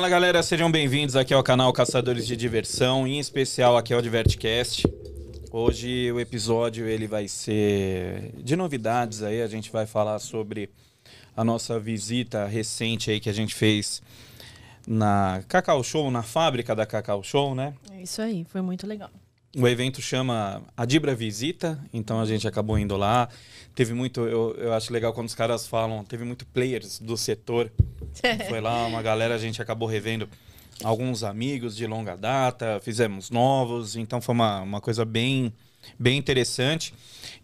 Fala galera, sejam bem-vindos aqui ao canal Caçadores de Diversão, em especial aqui ao Divertcast. Hoje o episódio ele vai ser de novidades aí, a gente vai falar sobre a nossa visita recente aí que a gente fez na Cacau Show, na fábrica da Cacau Show, né? É isso aí, foi muito legal. O evento chama Adibra Visita, então a gente acabou indo lá. Teve muito, eu, eu acho legal quando os caras falam, teve muito players do setor. Foi lá uma galera, a gente acabou revendo alguns amigos de longa data, fizemos novos, então foi uma, uma coisa bem, bem interessante.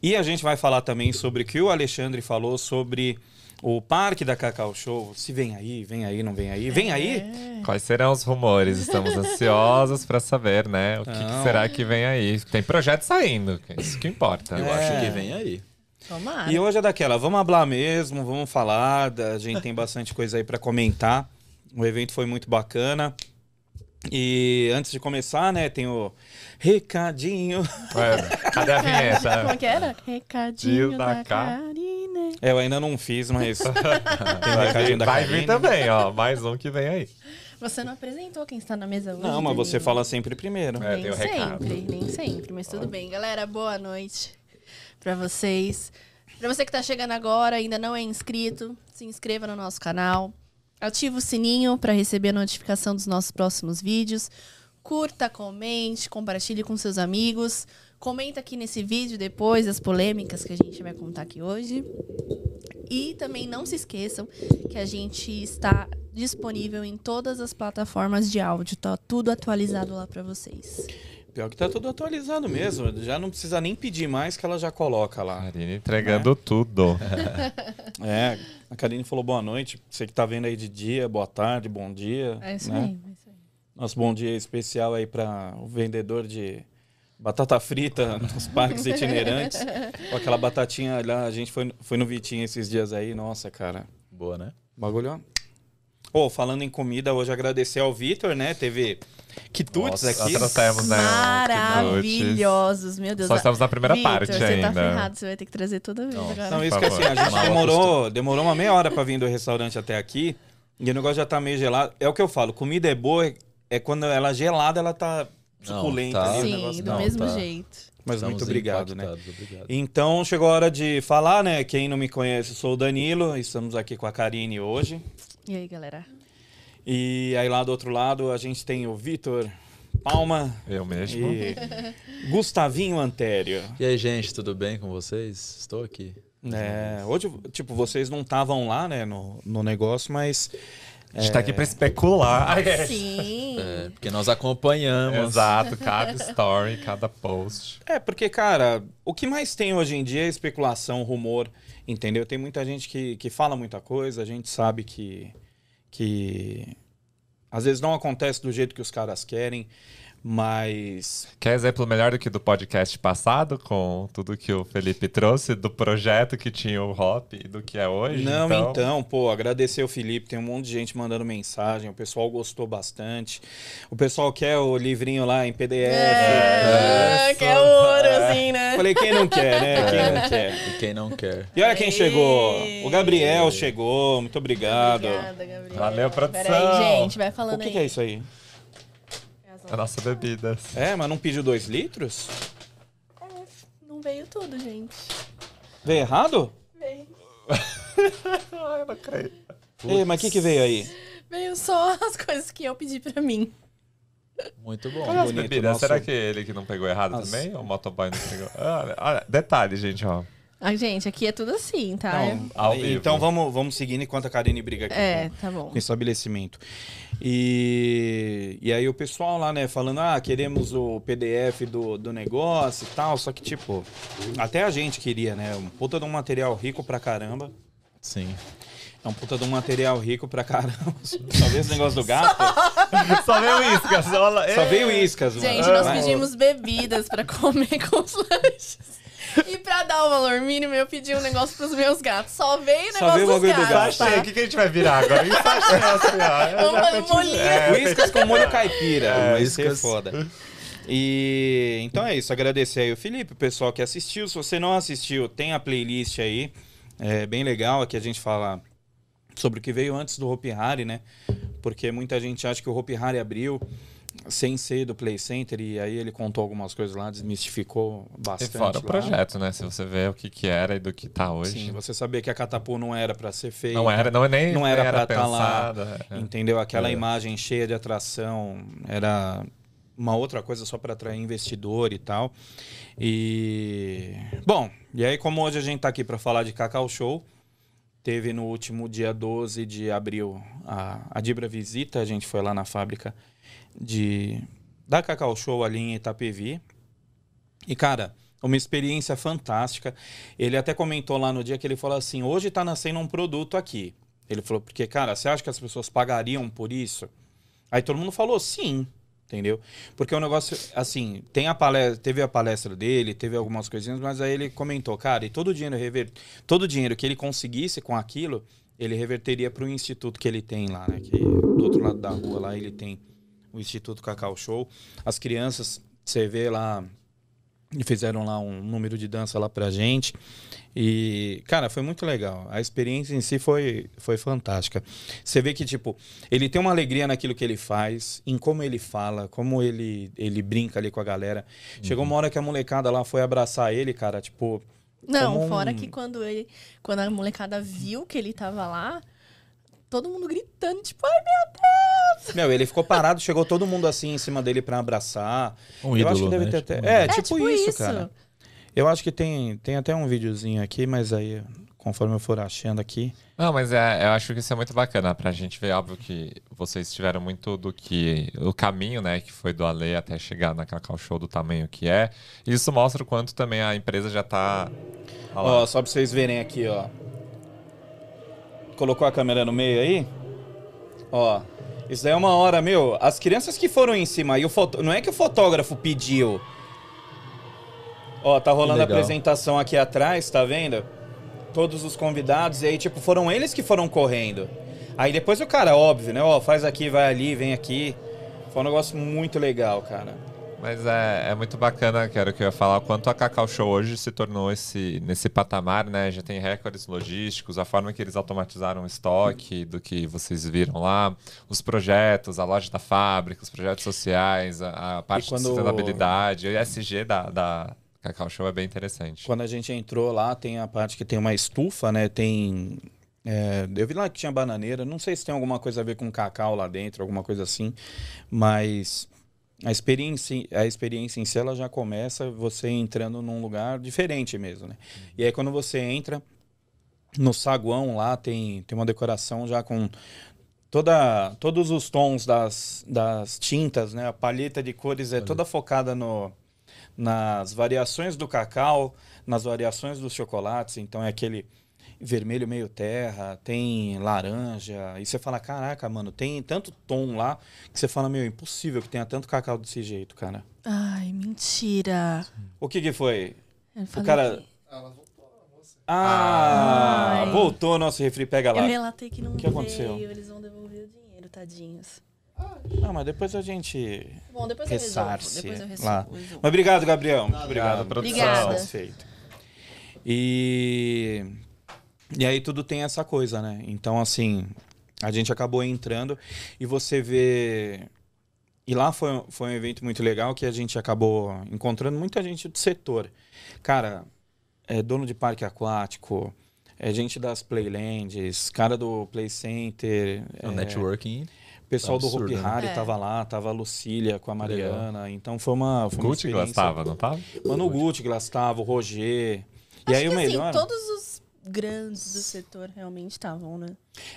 E a gente vai falar também sobre o que o Alexandre falou sobre o parque da Cacau Show. Se vem aí, vem aí, não vem aí. Vem aí? É. Quais serão os rumores? Estamos ansiosos para saber, né? O que, que será que vem aí? Tem projeto saindo, que é isso que importa. Eu É. acho que vem aí. Tomara. E hoje é daquela, vamos hablar mesmo, vamos falar, a gente tem bastante coisa aí para comentar. O evento foi muito bacana. E antes de começar, né, tem o recadinho. É, cadê a Como vinheta? que era? Recadinho Tio da da Ca- Karine. É, eu ainda não fiz, mas tem o recadinho da Vai Karine. vir também, ó. Mais um que vem aí. Você não apresentou quem está na mesa hoje? Não, mas você fala sempre primeiro. É, nem tem o recado. sempre, nem sempre, mas tudo bem. Galera, boa noite pra vocês. Pra você que tá chegando agora, ainda não é inscrito, se inscreva no nosso canal. Ativa o sininho pra receber a notificação dos nossos próximos vídeos. Curta, comente, compartilhe com seus amigos. Comenta aqui nesse vídeo depois as polêmicas que a gente vai contar aqui hoje. E também não se esqueçam que a gente está disponível em todas as plataformas de áudio. Tá tudo atualizado lá pra vocês. Pior que tá tudo atualizado mesmo. Já não precisa nem pedir mais que ela já coloca lá. Karine entregando tudo. É, a Karine falou boa noite. Você que tá vendo aí de dia, boa tarde, bom dia. É isso né? aí, é isso aí. Nosso bom dia especial aí para o vendedor de batata frita nos parques itinerantes. Com aquela batatinha lá, a gente foi, foi no Vitinho esses dias aí. Nossa, cara, Boa, né? bagulho. ó. Pô, falando em comida, hoje agradecer ao Vitor, né? Teve quitutes Nossa, aqui. nós trouxemos, né? Maravilhosos, meu Deus. Só estamos na primeira Vitor, parte você tá ainda. ferrado, você vai ter que trazer toda vez Não, agora. Não, isso que assim, a gente demorou, demorou uma meia hora pra vir do restaurante até aqui. E o negócio já tá meio gelado. É o que eu falo, comida é boa, é- quando ela é gelada, ela tá Não, suculenta tá. o Sim, negócio do não, mesmo tá. jeito. Mas Estamos muito obrigado, né? Obrigado. Então chegou a hora de falar, né? Quem não me conhece, eu sou o Danilo, estamos aqui com a Karine hoje. E aí, galera? E aí lá do outro lado a gente tem o Vitor Palma Eu mesmo. e Gustavinho Antério. E aí, gente, tudo bem com vocês? Estou aqui. É, hoje, tipo, vocês não estavam lá, né, no, no negócio, mas A gente tá aqui pra especular. Ai, é. Sim. É, porque nós acompanhamos. Exato, cada story, cada post. É, porque, cara, o que mais tem hoje em dia é especulação, rumor, entendeu? Tem muita gente que, que fala muita coisa, a gente sabe que, que às vezes não acontece do jeito que os caras querem, mas Quer exemplo melhor do que do podcast passado, com tudo que o Felipe trouxe, do projeto que tinha o Hop e do que é hoje? Não, então... pô, agradecer o Felipe, tem um monte de gente mandando mensagem, o pessoal gostou bastante. O pessoal quer o livrinho lá em PDF. É, que é ouro, assim, né? Falei, quem não quer, né? Quem não quer. E quem não quer? E olha quem Ei. chegou. O Gabriel chegou, muito obrigado. Obrigada, Gabriel. Valeu, produção. Peraí, gente, vai O falando que, aí. que é isso aí? A nossa bebida. É, mas não pediu dois litros? Não veio tudo, gente. Veio errado? Veio. Ai, eu não creio. Ei, mas o que, que veio aí? Veio só as coisas que eu pedi pra mim. Muito bom. Olha as bonito, bebidas. nosso- Será que é ele que não pegou errado Nossa. também? Ou o motoboy não pegou? Olha, olha, detalhe, gente, ó. Ah, gente, aqui é tudo assim, tá? Não, Ao vivo. então vamos, vamos seguindo enquanto a Karine briga aqui É, com, tá bom. com estabelecimento. E, e aí o pessoal lá, né, falando, ah, queremos o PDF do, do negócio e tal, só que, tipo, até a gente queria, né, um puta de um material rico pra caramba. Sim. É um puta de um material rico pra caramba. Só veio esse negócio do gato? Só veio isca, só, Só veio iscas, mano. Gente, nós pedimos bebidas pra comer com os lanches. E pra dar o valor mínimo, eu pedi um negócio pros meus gatos. Só veio o Só negócio veio o dos bagulho do gatos, gato. Achei, tá? o que, que a gente vai virar agora? Isso achei, assim, ó. Tô te- molinho. É, Whiskas com molho caipira. É, whiskas. foda. E então é isso, agradecer aí o Felipe, o pessoal que assistiu. Se você não assistiu, tem a playlist aí. É bem legal, aqui a gente fala sobre o que veio antes do Hopi Hari, né? porque muita gente acha que o Hopi Hari abriu sem ser do Play Center e aí ele contou algumas coisas lá, desmistificou E bastante. fora o lá. projeto, né? Se você vê o que, que era e do que tá hoje. Sim, você sabia que a Catapu não era para ser feita. Não era, não é nem Não era nem pra tá lá, é. Entendeu? Aquela É. imagem cheia de atração era uma outra coisa só para atrair investidor e tal. E bom, e aí como hoje a gente tá aqui para falar de Cacau Show, teve no último dia 12 de abril a, a Dibra Visita, a gente foi lá na fábrica de da Cacau Show ali em Itapevi. E cara, uma experiência fantástica. Ele até comentou lá no dia que ele falou assim: "Hoje tá nascendo um produto aqui". Ele falou: "Porque cara, você acha que as pessoas pagariam por isso?" Aí todo mundo falou: "Sim". Entendeu? Porque o negócio, assim, tem a palestra, teve a palestra dele, teve algumas coisinhas, mas aí ele comentou, cara, e todo o dinheiro rever, todo o dinheiro que ele conseguisse com aquilo, ele reverteria para o instituto que ele tem lá, né? Que do outro lado da rua lá ele tem o Instituto Cacau Show. As crianças, você vê lá, e fizeram lá um número de dança lá pra gente. E, cara, foi muito legal. A experiência em si foi, foi fantástica. Você vê que, tipo, ele tem uma alegria naquilo que ele faz, em como ele fala, como ele, ele brinca ali com a galera. Chegou uma hora que a molecada lá foi abraçar ele, cara, tipo. Não, um- fora que quando ele. Quando a molecada viu que ele tava lá, todo mundo gritando, tipo, ai meu Deus! Meu, ele ficou parado, chegou todo mundo assim em cima dele pra abraçar. Um Eu acho ídolo, que deve né? ter Tipo, até. um É, É, tipo, tipo isso, isso. cara. Eu acho que tem, tem até um videozinho aqui, mas aí, conforme eu for achando aqui. Não, mas é, eu acho que isso é muito bacana pra gente ver, óbvio que vocês tiveram muito do que. O caminho, né, que foi do Ale até chegar na Cacau Show do tamanho que é. Isso mostra o quanto também a empresa já tá. Ó, só pra vocês verem aqui, ó. Colocou a câmera no meio aí? Ó. Isso daí é uma hora, meu. As crianças que foram em cima, e o foto... não é que o fotógrafo pediu. Ó, tá rolando a apresentação aqui atrás, tá vendo? Todos os convidados, e aí, tipo, foram eles que foram correndo. Aí depois o cara, óbvio, né? Ó, faz aqui, vai ali, vem aqui. Foi um negócio muito legal, cara. Mas é, é muito bacana, quero que eu ia falar, o quanto a Cacau Show hoje se tornou esse, nesse patamar, né? Já tem recordes logísticos, a forma que eles automatizaram o estoque do que vocês viram lá, os projetos, a loja da fábrica, os projetos sociais, a, a parte quando- de sustentabilidade, o ESG da, da Cacau Show é bem interessante. Quando a gente entrou lá, tem a parte que tem uma estufa, né? Tem. é, eu vi lá que tinha bananeira. Não sei se tem alguma coisa a ver com cacau lá dentro, alguma coisa assim. Mas a experiência, a experiência em si ela já começa você entrando num lugar diferente mesmo, né? E aí quando você entra no saguão lá, tem, tem uma decoração já com toda, todos os tons das, das tintas, né? A palheta de cores é toda focada no, nas variações do cacau, nas variações dos chocolates. Então é aquele vermelho meio terra, tem laranja. E você fala, caraca, mano, tem tanto tom lá que você fala, meu, impossível que tenha tanto cacau desse jeito, cara. Ai, mentira. O que que foi? Falei cara- que- Ah, Ai. voltou nosso refri, pega lá. Eu relatei que não O que aconteceu? veio, eles vão devolver o dinheiro, tadinhos. Não, mas depois a gente Bom, depois eu resolvo. ressarce Depois eu lá. resolvo. Mas obrigado, Gabriel. Muito obrigado, produção. Obrigada. Satisfeito. E e aí tudo tem essa coisa, né? Então assim, a gente acabou entrando e você vê e lá foi, foi um evento muito legal que a gente acabou encontrando muita gente do setor. Cara, é dono de parque aquático, é gente das Playlands, cara do Play Center, O é, networking. pessoal do Absurdo, Hopi né? Hari É. tava lá, tava a Lucília com a Legal. Mariana, então foi uma, foi uma Gucci Glass tava, não tava? Mano, o Gucci Glass tava, o Roger. E Acho aí que, o melhor assim, todos os grandes do setor realmente estavam, né?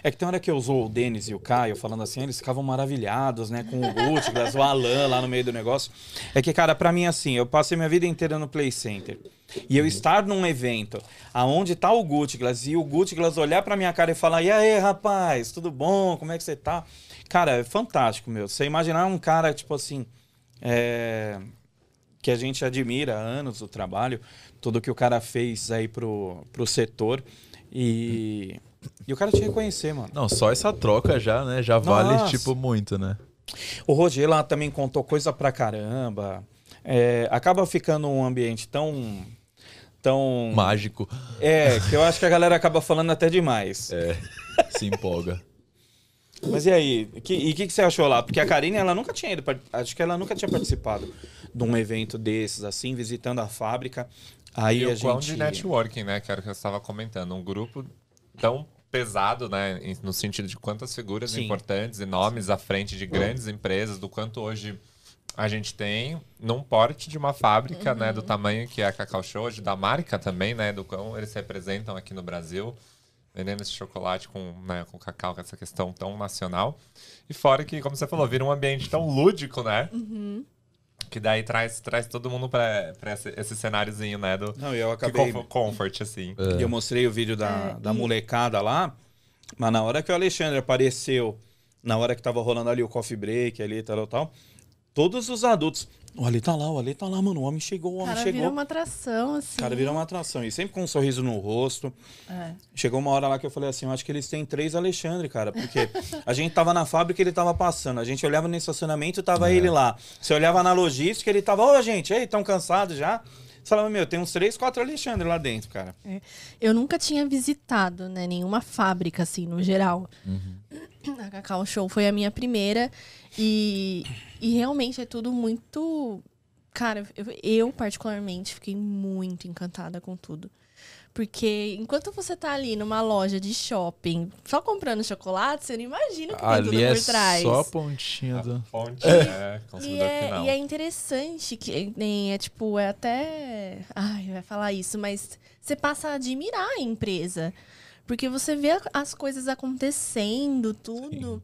é que tem hora que eu usou o Denis e o Caio falando assim, eles ficavam maravilhados, né, com o Gucci o Alan lá no meio do negócio. É que, cara, pra mim assim, eu passei minha vida inteira no Play Center. E eu estar num evento aonde tá o Gucci Glass e o Gucci Glass olhar pra minha cara e falar: "E aí, rapaz, tudo bom? Como é que você tá?" Cara, é fantástico, meu. Você imaginar um cara tipo assim, é, que a gente admira há anos o trabalho, tudo que o cara fez aí pro, pro setor e e o cara te reconhecer, mano. Não, só essa troca já, né? Já vale, Nossa. tipo, muito, né? O Roger lá também contou coisa pra caramba. É, acaba ficando um ambiente tão tão Mágico. É, que eu acho que a galera acaba falando até demais. É. Se empolga. Mas e aí? Que- e o que, que você achou lá? Porque a Karine, ela nunca tinha ido, acho que ela nunca tinha participado de um evento desses, assim, visitando a fábrica. Aí E a o quão gente. de networking, né? Que era o que eu estava comentando. Um grupo tão pesado, né? No sentido de quantas figuras Sim. importantes e nomes à frente de grandes empresas, do quanto hoje a gente tem num porte de uma fábrica, né? Do tamanho que é a Cacau Show, hoje, da marca também, né? Do quão eles representam aqui no Brasil. Vendendo esse chocolate com, né, com cacau, com essa questão tão nacional. E fora que, como você falou, vira um ambiente tão lúdico, né? Que daí traz, traz todo mundo pra, pra esse, esse cenáriozinho, né? Do, Não, eu que acabei. comfort, comfort, assim. E eu mostrei o vídeo da, É, da molecada lá, mas na hora que o Alexandre apareceu, na hora que tava rolando ali o coffee break ali, tal, tal, todos os adultos. O Ali tá lá, o Ali tá lá, mano. O homem chegou, o O homem cara chegou. vira uma atração, assim. O cara virou uma atração. E sempre com um sorriso no rosto. É. Chegou uma hora lá que eu falei assim, eu acho que eles têm três Alexandre, cara. Porque a gente tava na fábrica ele tava passando. A gente olhava no estacionamento, tava ele lá. Você olhava na logística, ele tava, ô gente, ei, tão cansados já? Você falava, meu, tem uns três, quatro Alexandre lá dentro, cara. Eu nunca tinha visitado, né, nenhuma fábrica, assim, no geral. A Cacau Show foi a minha primeira. E, e realmente é tudo muito. Cara, eu, eu, particularmente fiquei muito encantada com tudo. Porque enquanto você tá ali numa loja de shopping, só comprando chocolate, você não imagina o que tem tudo Ali é por trás. só a pontinha do. Fonte, né? E é, final. e é interessante que nem é tipo, é até. Ai, vai falar isso, mas você passa a admirar a empresa. Porque você vê a- as coisas acontecendo, tudo.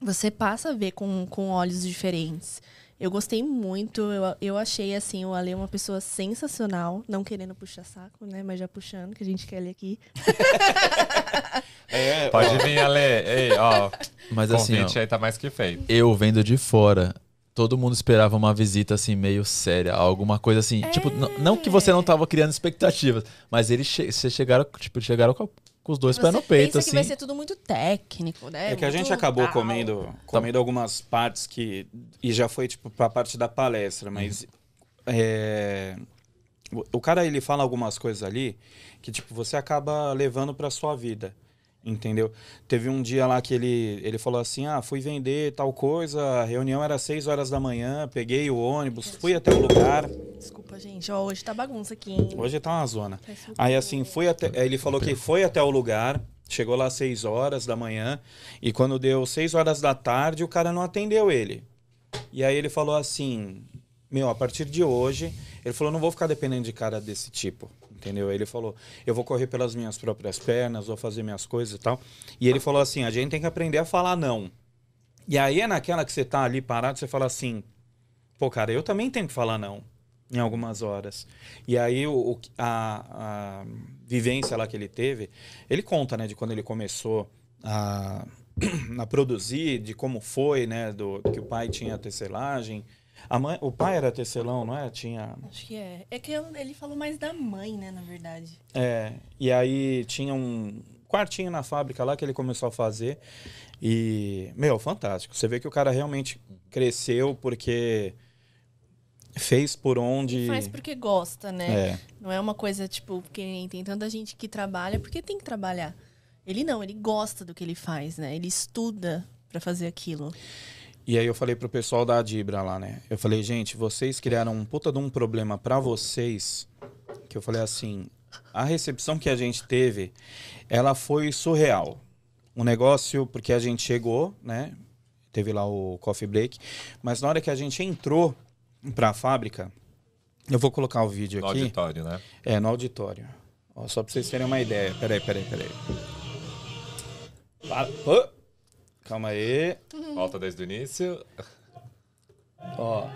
Você passa a ver com, com olhos diferentes. Eu gostei muito, eu, eu achei assim, o Ale uma pessoa sensacional, não querendo puxar saco, né? Mas já puxando, que a gente quer ele aqui. É, Pode vir, Ale. Ei, ó. Mas O assim, ó, convite aí tá mais que feito. eu vendo de fora, todo mundo esperava uma visita assim meio séria, alguma coisa assim, tipo, n- não que você não tava criando expectativas, mas eles che vocês chegaram, tipo, chegaram com, com os dois pés no peito pensa assim. que vai ser tudo muito técnico, né? É que a gente acabou tal. comendo, comendo algumas partes que. E já foi, tipo, pra parte da palestra, mas. é, o, o cara, ele fala algumas coisas ali que, tipo, você acaba levando pra sua vida. Entendeu? Teve um dia lá que ele, ele falou assim: ah, fui vender tal coisa, a reunião era às 6 horas da manhã, peguei o ônibus, fui até o lugar. Desculpa, gente. Ó, hoje tá bagunça aqui, hein? Hoje tá uma zona. Tá Aí assim, foi até. Ele falou que foi até o lugar, chegou lá às 6 horas da manhã, e quando deu 6 horas da tarde, o cara não atendeu ele. E aí ele falou assim: Meu, a partir de hoje, ele falou: não vou ficar dependendo de cara desse tipo. Entendeu? Ele falou: eu vou correr pelas minhas próprias pernas, vou fazer minhas coisas e tal. E ele falou assim: a gente tem que aprender a falar não. E aí é naquela que você tá ali parado, você fala assim: pô, cara, eu também tenho que falar não em algumas horas. E aí o, a, a vivência lá que ele teve, ele conta, né, de quando ele começou a, a produzir, de como foi, né, do que o pai tinha tecelagem. A mãe, o pai era tecelão, não é? Tinha Acho que é. É que ele falou mais da mãe, né, na verdade. é, e aí tinha um quartinho na fábrica lá que ele começou a fazer. E, meu, fantástico. Você vê que o cara realmente cresceu porque fez por onde. Faz porque gosta, né? É. Não é uma coisa, tipo, porque tem tanta gente que trabalha porque tem que trabalhar. Ele não, ele gosta do que ele faz, né? Ele estuda pra fazer aquilo. E aí eu falei pro pessoal da Adibra lá, né? Eu falei, gente, vocês criaram um puta de um problema pra vocês. Que eu falei assim, a recepção que a gente teve, ela foi surreal. O negócio, porque a gente chegou, né? Teve lá o coffee break. Mas na hora que a gente entrou pra fábrica, eu vou colocar o vídeo No aqui. auditório, né? É, no auditório. Ó, só pra vocês terem uma ideia. Peraí, peraí, peraí. Para. Ô! Calma aí. Volta desde o início. Ó.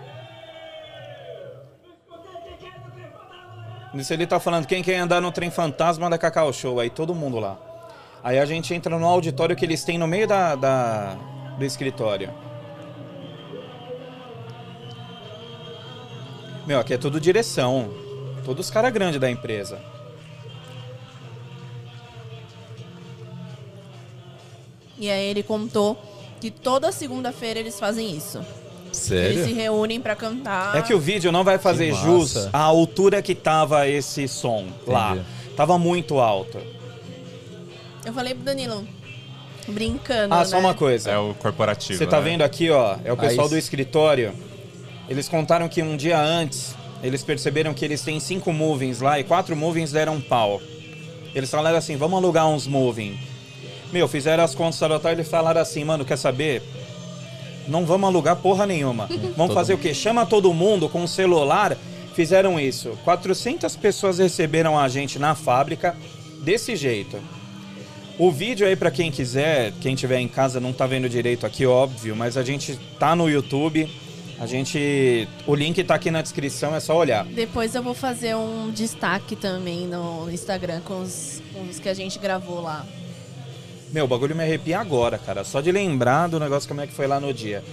Nisso ele tá falando quem quer andar no trem fantasma da Cacau Show, aí todo mundo lá. Aí a gente entra no auditório que eles têm no meio da, da- do escritório. Meu, aqui é tudo direção. Todos os caras grandes da empresa. E aí ele contou que toda segunda-feira eles fazem isso. Eles se Sério? reúnem pra cantar. É que o vídeo não vai fazer jus à altura que tava esse som lá. Entendi. Tava muito alto. Eu falei pro Danilo, Brincando, Ah, né? só uma coisa. É o corporativo. Você tá né? vendo aqui, ó, é o pessoal Aí- do escritório. Eles contaram que um dia antes, eles perceberam que eles têm cinco movings lá e quatro movings deram pau. Eles falaram assim, vamos alugar uns moving. Meu, fizeram as contas da e eles falaram assim, mano, quer saber? Não vamos alugar porra nenhuma. Vamos Todo fazer o quê? Chama todo mundo com o celular. Fizeram isso. 400 pessoas receberam a gente na fábrica desse jeito. O vídeo aí pra quem quiser, quem tiver em casa não tá vendo direito aqui, óbvio, mas a gente tá no YouTube. A gente, o link tá aqui na descrição, é só olhar. Depois eu vou fazer um destaque também no Instagram com os, com os que a gente gravou lá. Meu, o bagulho me arrepia agora, cara, só de lembrar do negócio como é que foi lá no dia.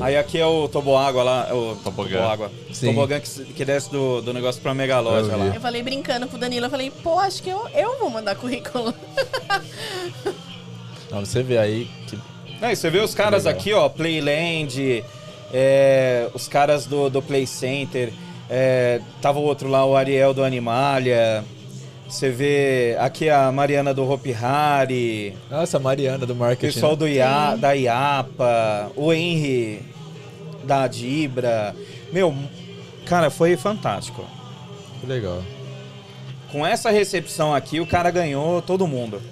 Aí aqui é o toboágua lá, é o Tobogã. toboágua. Tobogã que, que desce do, do negócio pra mega loja lá. Eu falei brincando pro Danilo, eu falei, pô, acho que eu, eu vou mandar currículo. Não, você vê aí que Não, você vê os caras Legal. aqui, ó, Playland, é, os caras do, do Play Center, é, tava o outro lá, o Ariel do Animalia. Você vê aqui a Mariana do Hopi Hari, Nossa, a Mariana do o marketing. pessoal né? do IA, da IAPA, o Henry da Dibra. Meu, cara, foi fantástico. Que legal. Com essa recepção aqui, o cara ganhou todo mundo.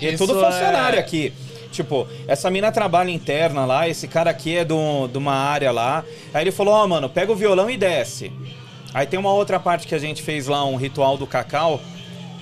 E é tudo funcionário é- aqui. Tipo, essa mina trabalha interna lá, esse cara aqui é do- de uma área lá. Aí ele falou, ó, mano, pega o violão e desce. Aí tem uma outra parte que a gente fez lá, um ritual do cacau.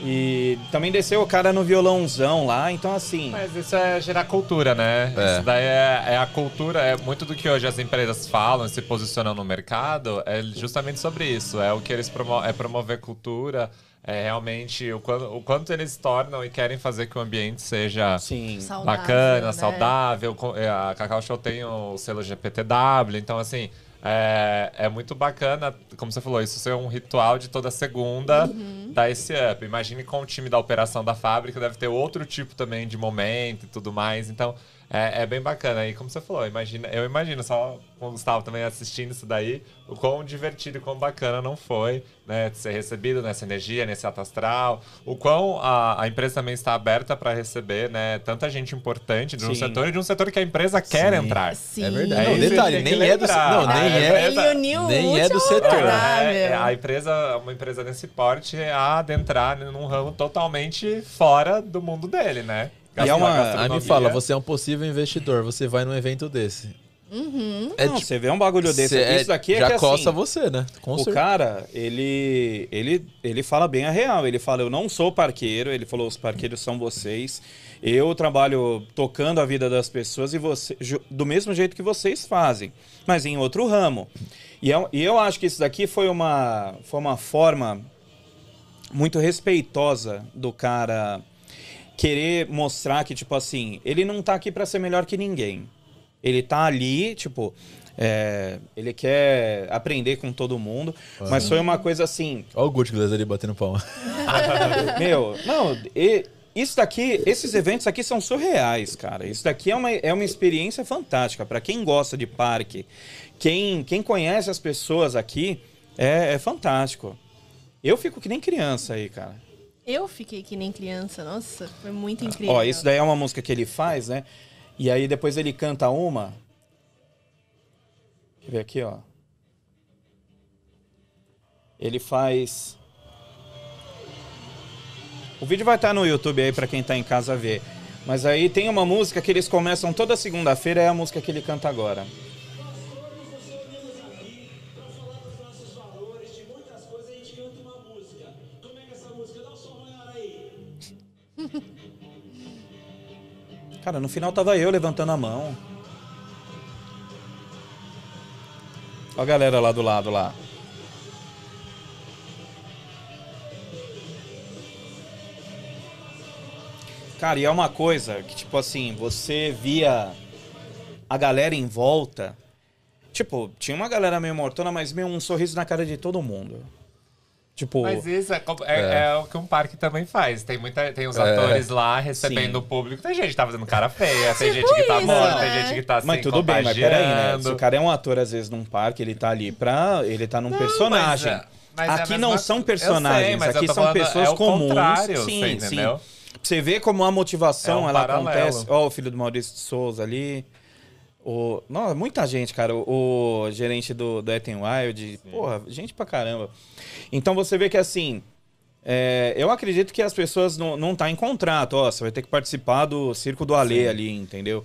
E também desceu o cara no violãozão lá, então assim. Mas isso é gerar cultura, né? É. Isso daí é, é a cultura, é muito do que hoje as empresas falam, se posicionam no mercado, é justamente sobre isso. É o que eles promovem, é promover cultura, é realmente o quanto, o quanto eles tornam e querem fazer que o ambiente seja Sim. Saudável, bacana, né? saudável. É, A Cacau Show tem o selo GPTW, então assim. É, é muito bacana, como você falou, isso ser um ritual de toda segunda Uhum. dar esse up. Imagine com o time da operação da fábrica, deve ter outro tipo também de momento e tudo mais. Então, é, é bem bacana. E como você falou, imagina, eu imagino, só com o Gustavo também assistindo isso daí, o quão divertido e quão bacana não foi, né? de Ser recebido nessa energia, nesse ato astral. O quão a, a empresa também está aberta para receber, né? Tanta gente importante de um Sim. setor e de um setor que a empresa quer Sim. entrar. Sim. É verdade. É não, detalhe, nem é do, não, nem A é, empresa- uniu nem é do setor. É, é, a empresa, uma empresa desse porte, é a adentrar num ramo totalmente fora do mundo dele, né? E é uma- Aí me fala, você é um possível investidor, você vai num evento desse. É Não, tipo, você vê um bagulho desse é- isso daqui é já que coça assim, você, né? Com o certeza. cara, ele, ele, ele fala bem a real. Ele fala, eu não sou parqueiro. Ele falou, os parqueiros são vocês. Eu trabalho tocando a vida das pessoas e você, do mesmo jeito que vocês fazem, mas em outro ramo. E eu, e eu acho que isso daqui foi uma, foi uma forma muito respeitosa do cara querer mostrar que, tipo assim, ele não tá aqui pra ser melhor que ninguém. Ele tá ali, tipo, é, ele quer aprender com todo mundo, mas foi uma coisa assim, Olha o Gucci Glass ali batendo palma. meu, não, e- isso daqui, esses eventos aqui são surreais, cara. Isso daqui é uma, é uma experiência fantástica. Pra quem gosta de parque, quem, quem conhece as pessoas aqui, é, é fantástico. Eu fico que nem criança aí, cara. Eu fiquei que nem criança, nossa, foi muito incrível. Ó, isso daí é uma música que ele faz, né? E aí depois ele canta uma. Deixa eu ver aqui, ó. Ele faz. O vídeo vai estar no YouTube aí pra quem tá em casa ver. Mas aí tem uma música que eles começam toda segunda-feira, é a música que ele canta agora. Cara, no final tava eu levantando a mão. Ó a galera lá do lado lá. Cara, e é uma coisa que, tipo assim, você via a galera em volta. Tipo, tinha uma galera meio mortona, mas meio um sorriso na cara de todo mundo. Tipo, Mas isso é, como- é- é o que um parque também faz. Tem, muita, tem os É. atores lá recebendo Sim. o público. Tem gente que tá fazendo cara feia, tem Tipo gente que tá isso, morta, né? tem gente que tá se mas tudo bem, mas peraí, né? Se o cara é um ator, às vezes, num parque, ele tá ali pra. Ele tá num Não, personagem. mas é- mas é a aqui mesma- não são personagens, sei, mas aqui são falando, pessoas é o comuns. sim, sim. Você vê como a motivação É um ela paralelo. acontece. Ó, o filho do Maurício de Souza ali. O, não, muita gente, cara. O, o gerente do, do Ethan Wild. Porra, gente pra caramba. Então você vê que assim. é, eu acredito que as pessoas não, não tá em contrato. Ó, você vai ter que participar do circo do Alê ali, entendeu?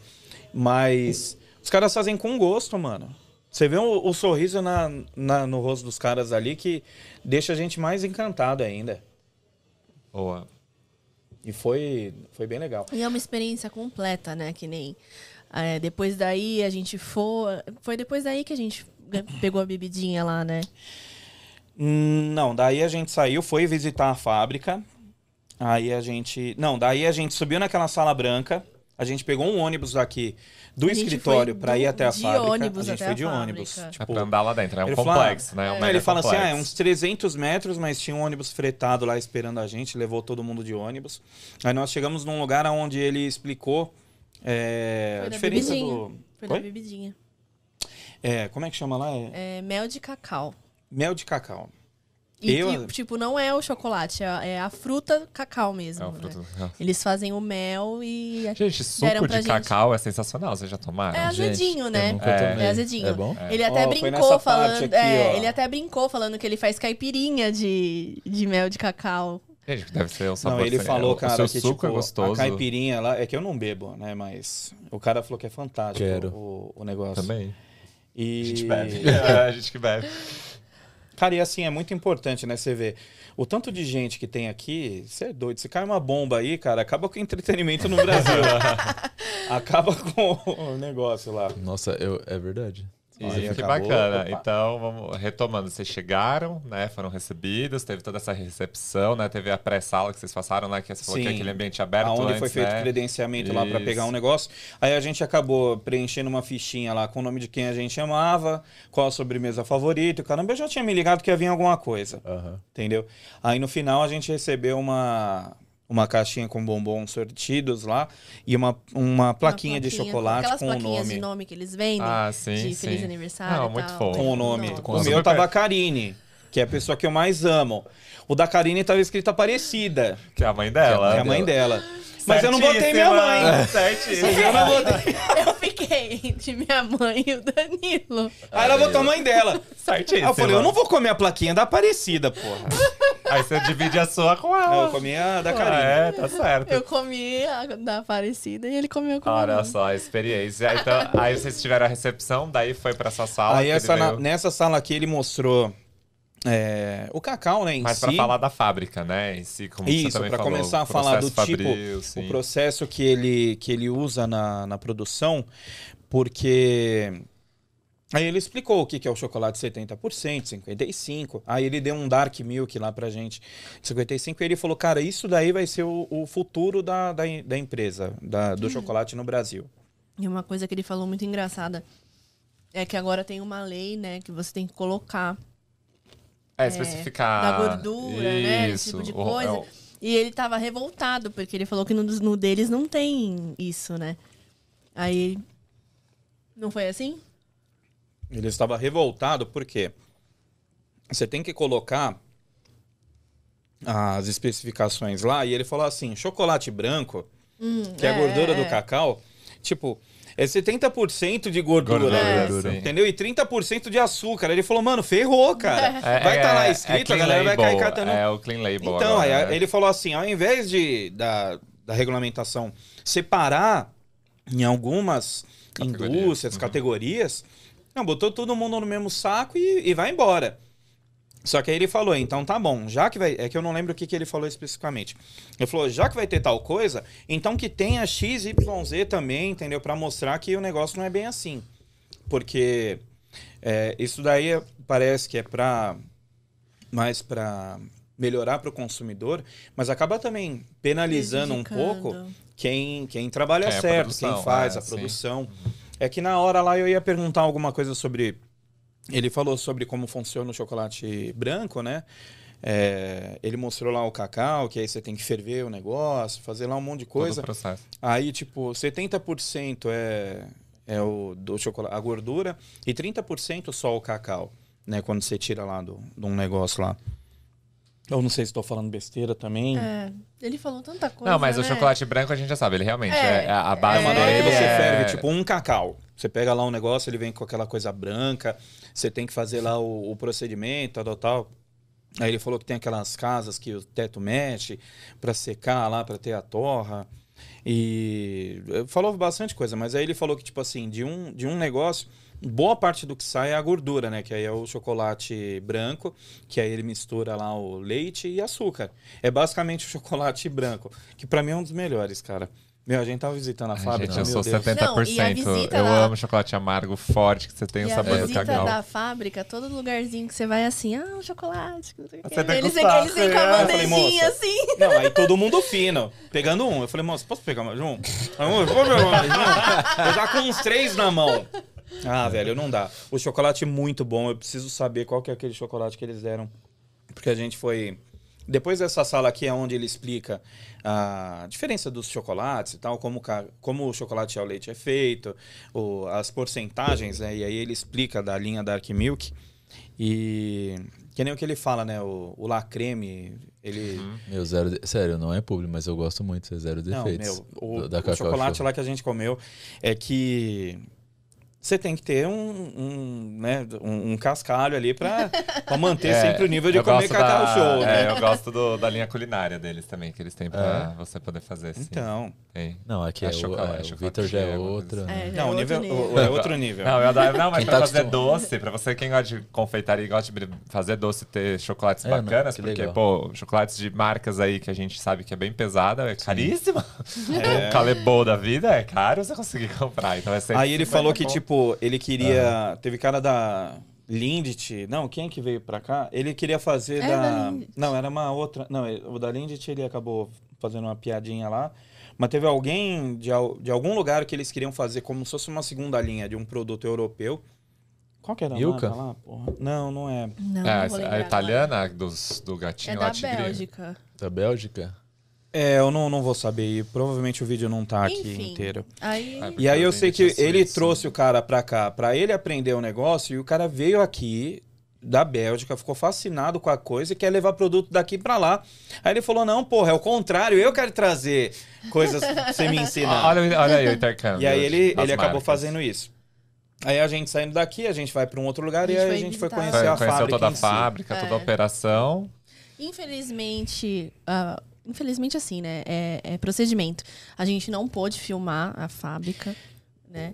Mas os caras fazem com gosto, mano. Você vê o, o sorriso na, na- no rosto dos caras ali que deixa a gente mais encantado ainda. Boa. E foi, foi bem legal. E é uma experiência completa, né? Que nem. É, depois daí a gente foi. Foi depois daí que a gente pegou a bebidinha lá, né? Hum, Não, daí a gente saiu, foi visitar a fábrica. Aí a gente. Não, daí a gente subiu naquela sala branca. A gente pegou um ônibus daqui do escritório do- ir até a de fábrica. ônibus a gente até foi a de fábrica. ônibus. É Tipo, pra andar lá dentro, é um ele fala- complexo, né? É um ele fala assim, ah, é complexo. uns 300 metros, mas tinha um ônibus fretado lá esperando a gente, levou todo mundo de ônibus. Aí nós chegamos num lugar onde ele explicou é, Foi a diferença bebidinha. do... Foi Oi? da bebidinha. É, como é que chama lá? É É mel de cacau. mel de cacau. E, Eu- e, tipo, não é o chocolate, é a, é a fruta cacau mesmo. É um né? Eles fazem o mel e. Gente, suco de gente. cacau é sensacional. Vocês já tomaram? É azedinho, Gente, né? É. É azedinho. É bom? Ele até Ó, foi brincou falando. aqui, é, ele até brincou falando que ele faz caipirinha de, de mel de cacau. Gente, deve ser um sabor Não, ele falou, o cara, seu que suco tipo, é gostoso. a caipirinha lá, é que eu não bebo, né, mas o cara falou que é fantástico Quero. o, o negócio. Também. E... A gente bebe. É, a gente que bebe. Cara, e assim, é muito importante, né, você ver o tanto de gente que tem aqui, você é doido, se cai uma bomba aí, cara, acaba com o entretenimento no Brasil. acaba com o negócio lá. Nossa, eu, é verdade. Aí que acabou. bacana. Opa. Então, vamos retomando. Vocês chegaram, né? Foram recebidos, teve toda essa recepção, né? Teve a pré-sala que vocês passaram, né? Que você falou que é Sim. aquele ambiente aberto antes, foi feito né? o credenciamento lá para Isso. pegar um negócio. Aí a gente acabou preenchendo uma fichinha lá com o nome de quem a gente amava, qual a sobremesa favorita. Caramba, eu já tinha me ligado que ia vir alguma coisa. Aham. Entendeu? Aí no final a gente recebeu uma, uma caixinha com bombons sortidos lá e uma, uma plaquinha de Uma chocolate Aquelas com o nome. de nome que eles vendem. Ah, sim, De Feliz sim. aniversário. Não, e muito tal. fofo. Com o nome. Não. Com o meu tava. Karine, que é a pessoa que eu mais amo. O da Karine tava escrito Aparecida, Que é a mãe dela. que é a mãe dela. Mas eu não botei minha mãe. Certíssima. Eu não botei. Eu fiquei entre minha mãe e o Danilo. Aí ela botou a mãe dela. Aí Certíssima. eu falei, eu não vou comer a plaquinha da Aparecida, porra. Aí você divide a sua com Aí ela. eu comi a da Ah, Karine. É, tá certo. Eu comi a da Aparecida e ele comeu com a Olha só, a experiência. Então, aí vocês tiveram a recepção, daí foi pra essa sala. Aí essa, na- nessa sala aqui ele mostrou é, o cacau, né, em Mas si. pra falar da fábrica, né? Em si, como você Isso, para começar a falar do tipo, fabril, sim. o processo que ele, que ele usa na, na produção, porque aí ele explicou o que que é o chocolate 70%, 55%, aí ele deu um dark milk lá pra gente de 55%, e ele falou, cara, isso daí vai ser o, o futuro da, da, da empresa, da- do chocolate no Brasil. E uma coisa que ele falou muito engraçada é que agora tem uma lei, né, que você tem que colocar É, especificar. da gordura, né, esse tipo de o- coisa. é o- E ele tava revoltado, porque ele falou que no, dos- no deles não tem isso, né? Aí. Não foi assim? Ele estava revoltado porque você tem que colocar as especificações lá e ele falou assim, chocolate branco, que é a é, gordura é. do cacau, tipo, é 70% de gordura, Gordura, É. sim. entendeu? E 30% de açúcar. Ele falou, mano, ferrou, cara. É, vai estar é- lá é escrito, a galera vai cair label, catando. É o clean label. Então, aí, agora, né? ele falou assim, ao invés de da, da regulamentação separar em algumas Categorias. indústrias, Uhum. categorias, não, botou todo mundo no mesmo saco e, e vai embora. Só que aí ele falou, então tá bom, já que vai. É que eu não lembro o que, que ele falou especificamente. Ele falou, já que vai ter tal coisa, então que tenha XYZ também, entendeu? Pra mostrar que o negócio não é bem assim. Porque é, isso daí parece que é pra. mais pra melhorar pro consumidor, mas acaba também penalizando um pouco quem, quem trabalha é certo, produção, quem faz é, a sim. produção. É que na hora lá eu ia perguntar alguma coisa sobre. Ele falou sobre como funciona o chocolate branco, né? É, ele mostrou lá o cacau, que aí você tem que ferver o negócio, fazer lá um monte de coisa. o processo. Aí, tipo, 70% é, é o do chocolate, a gordura e 30% só o cacau, né? Quando você tira lá do, de um negócio lá. Eu não sei se estou falando besteira também. É, ele falou tanta coisa. Não, mas o né? chocolate branco a gente já sabe, ele realmente É. é, a base É dele você é... ferve, tipo um cacau. Você pega lá um negócio, ele vem com aquela coisa branca, você tem que fazer lá o, o procedimento, tal, tal. Aí ele falou que tem aquelas casas que o teto mexe para secar lá, para ter a torra. E falou bastante coisa, mas aí ele falou que, tipo assim, de um, de um negócio, boa parte do que sai é a gordura, né? Que aí é o chocolate branco, que aí ele mistura lá o leite e açúcar. É basicamente o chocolate branco, que pra mim é um dos melhores, cara. Meu, a gente tava visitando a Ai, fábrica, gente, eu sou Deus. 70%. Não, e a visita eu lá- amo chocolate amargo forte, que você tem o E a sabor do visita cacau. da fábrica, todo lugarzinho que você vai assim, ah, um chocolate. o. Você tem eles, gostar, eles vêm com a é. Eu falei, bandejinha moça, assim. Não, aí todo mundo fino, pegando um. Eu falei, moça, posso pegar mais um? Aí, posso pegar mais um? Eu já com uns três na mão. Ah, velho, não dá. O chocolate é muito bom, eu preciso saber qual que é aquele chocolate que eles deram. Porque a gente foi... Depois dessa sala aqui é onde ele explica a diferença dos chocolates e tal, como, como o chocolate ao leite é feito, o- as porcentagens, né? E aí ele explica da linha Dark Milk. E que nem o que ele fala, né? O, o La Creme, ele... Meu, zero. de- Sério, não é público, mas eu gosto muito. é Zero Não, defeitos. meu, o, do- o chocolate Show. lá que a gente comeu é que você tem que ter um, um, né, um, um cascalho ali pra, pra manter É, sempre o nível de comer cacau da- show. né? É, eu gosto do- da linha culinária deles também, que eles têm pra você poder fazer assim. Então, Tem. Não, aqui É é, o, chocolate, é, o chocolate Vitor já é é uma outra. coisa É, não, é o outro nível, nível. o- é outro nível. Não, eu adoro, não mas Quem pra tá fazer doce, pra você quem gosta de confeitaria e gosta de fazer doce e ter chocolates É, não, bacanas, que porque, legal. pô, chocolates de marcas aí que a gente sabe que é bem pesada, é caríssima. É. O Calebô da vida é caro você conseguir comprar, então é sempre Aí ele 50 falou que, tipo, ele queria. Teve cara da Lindt. Não, quem que veio pra cá? Ele queria fazer É, da. da não, era uma outra. Não, o da Lindt ele acabou fazendo uma piadinha lá. Mas teve alguém de, de algum lugar que eles queriam fazer como se fosse uma segunda linha de um produto europeu. Qual que era a lá, porra? Não, não é. Não, É, não a italiana dos, do gatinho É lá, da. Bélgica. Da Bélgica? É, eu não, não vou saber. E provavelmente o vídeo não tá aqui Enfim. inteiro. Aí, É. E aí eu sei que é ele trouxe o cara pra cá pra ele aprender o negócio e o cara veio aqui da Bélgica, ficou fascinado com a coisa e quer levar produto daqui pra lá. Aí ele falou: "Não, porra, é o contrário, eu quero trazer coisas pra você me ensinar". Ah, Olha, olha aí o intercâmbio. e aí ele, ele acabou marcas. fazendo isso. Aí a gente saindo daqui, a gente vai pra um outro lugar e aí a gente foi conhecer Foi- a conheceu fábrica toda a em si. fábrica, toda a É. operação. infelizmente, ah, infelizmente assim, né? É, é procedimento. A gente não pôde filmar a fábrica, né?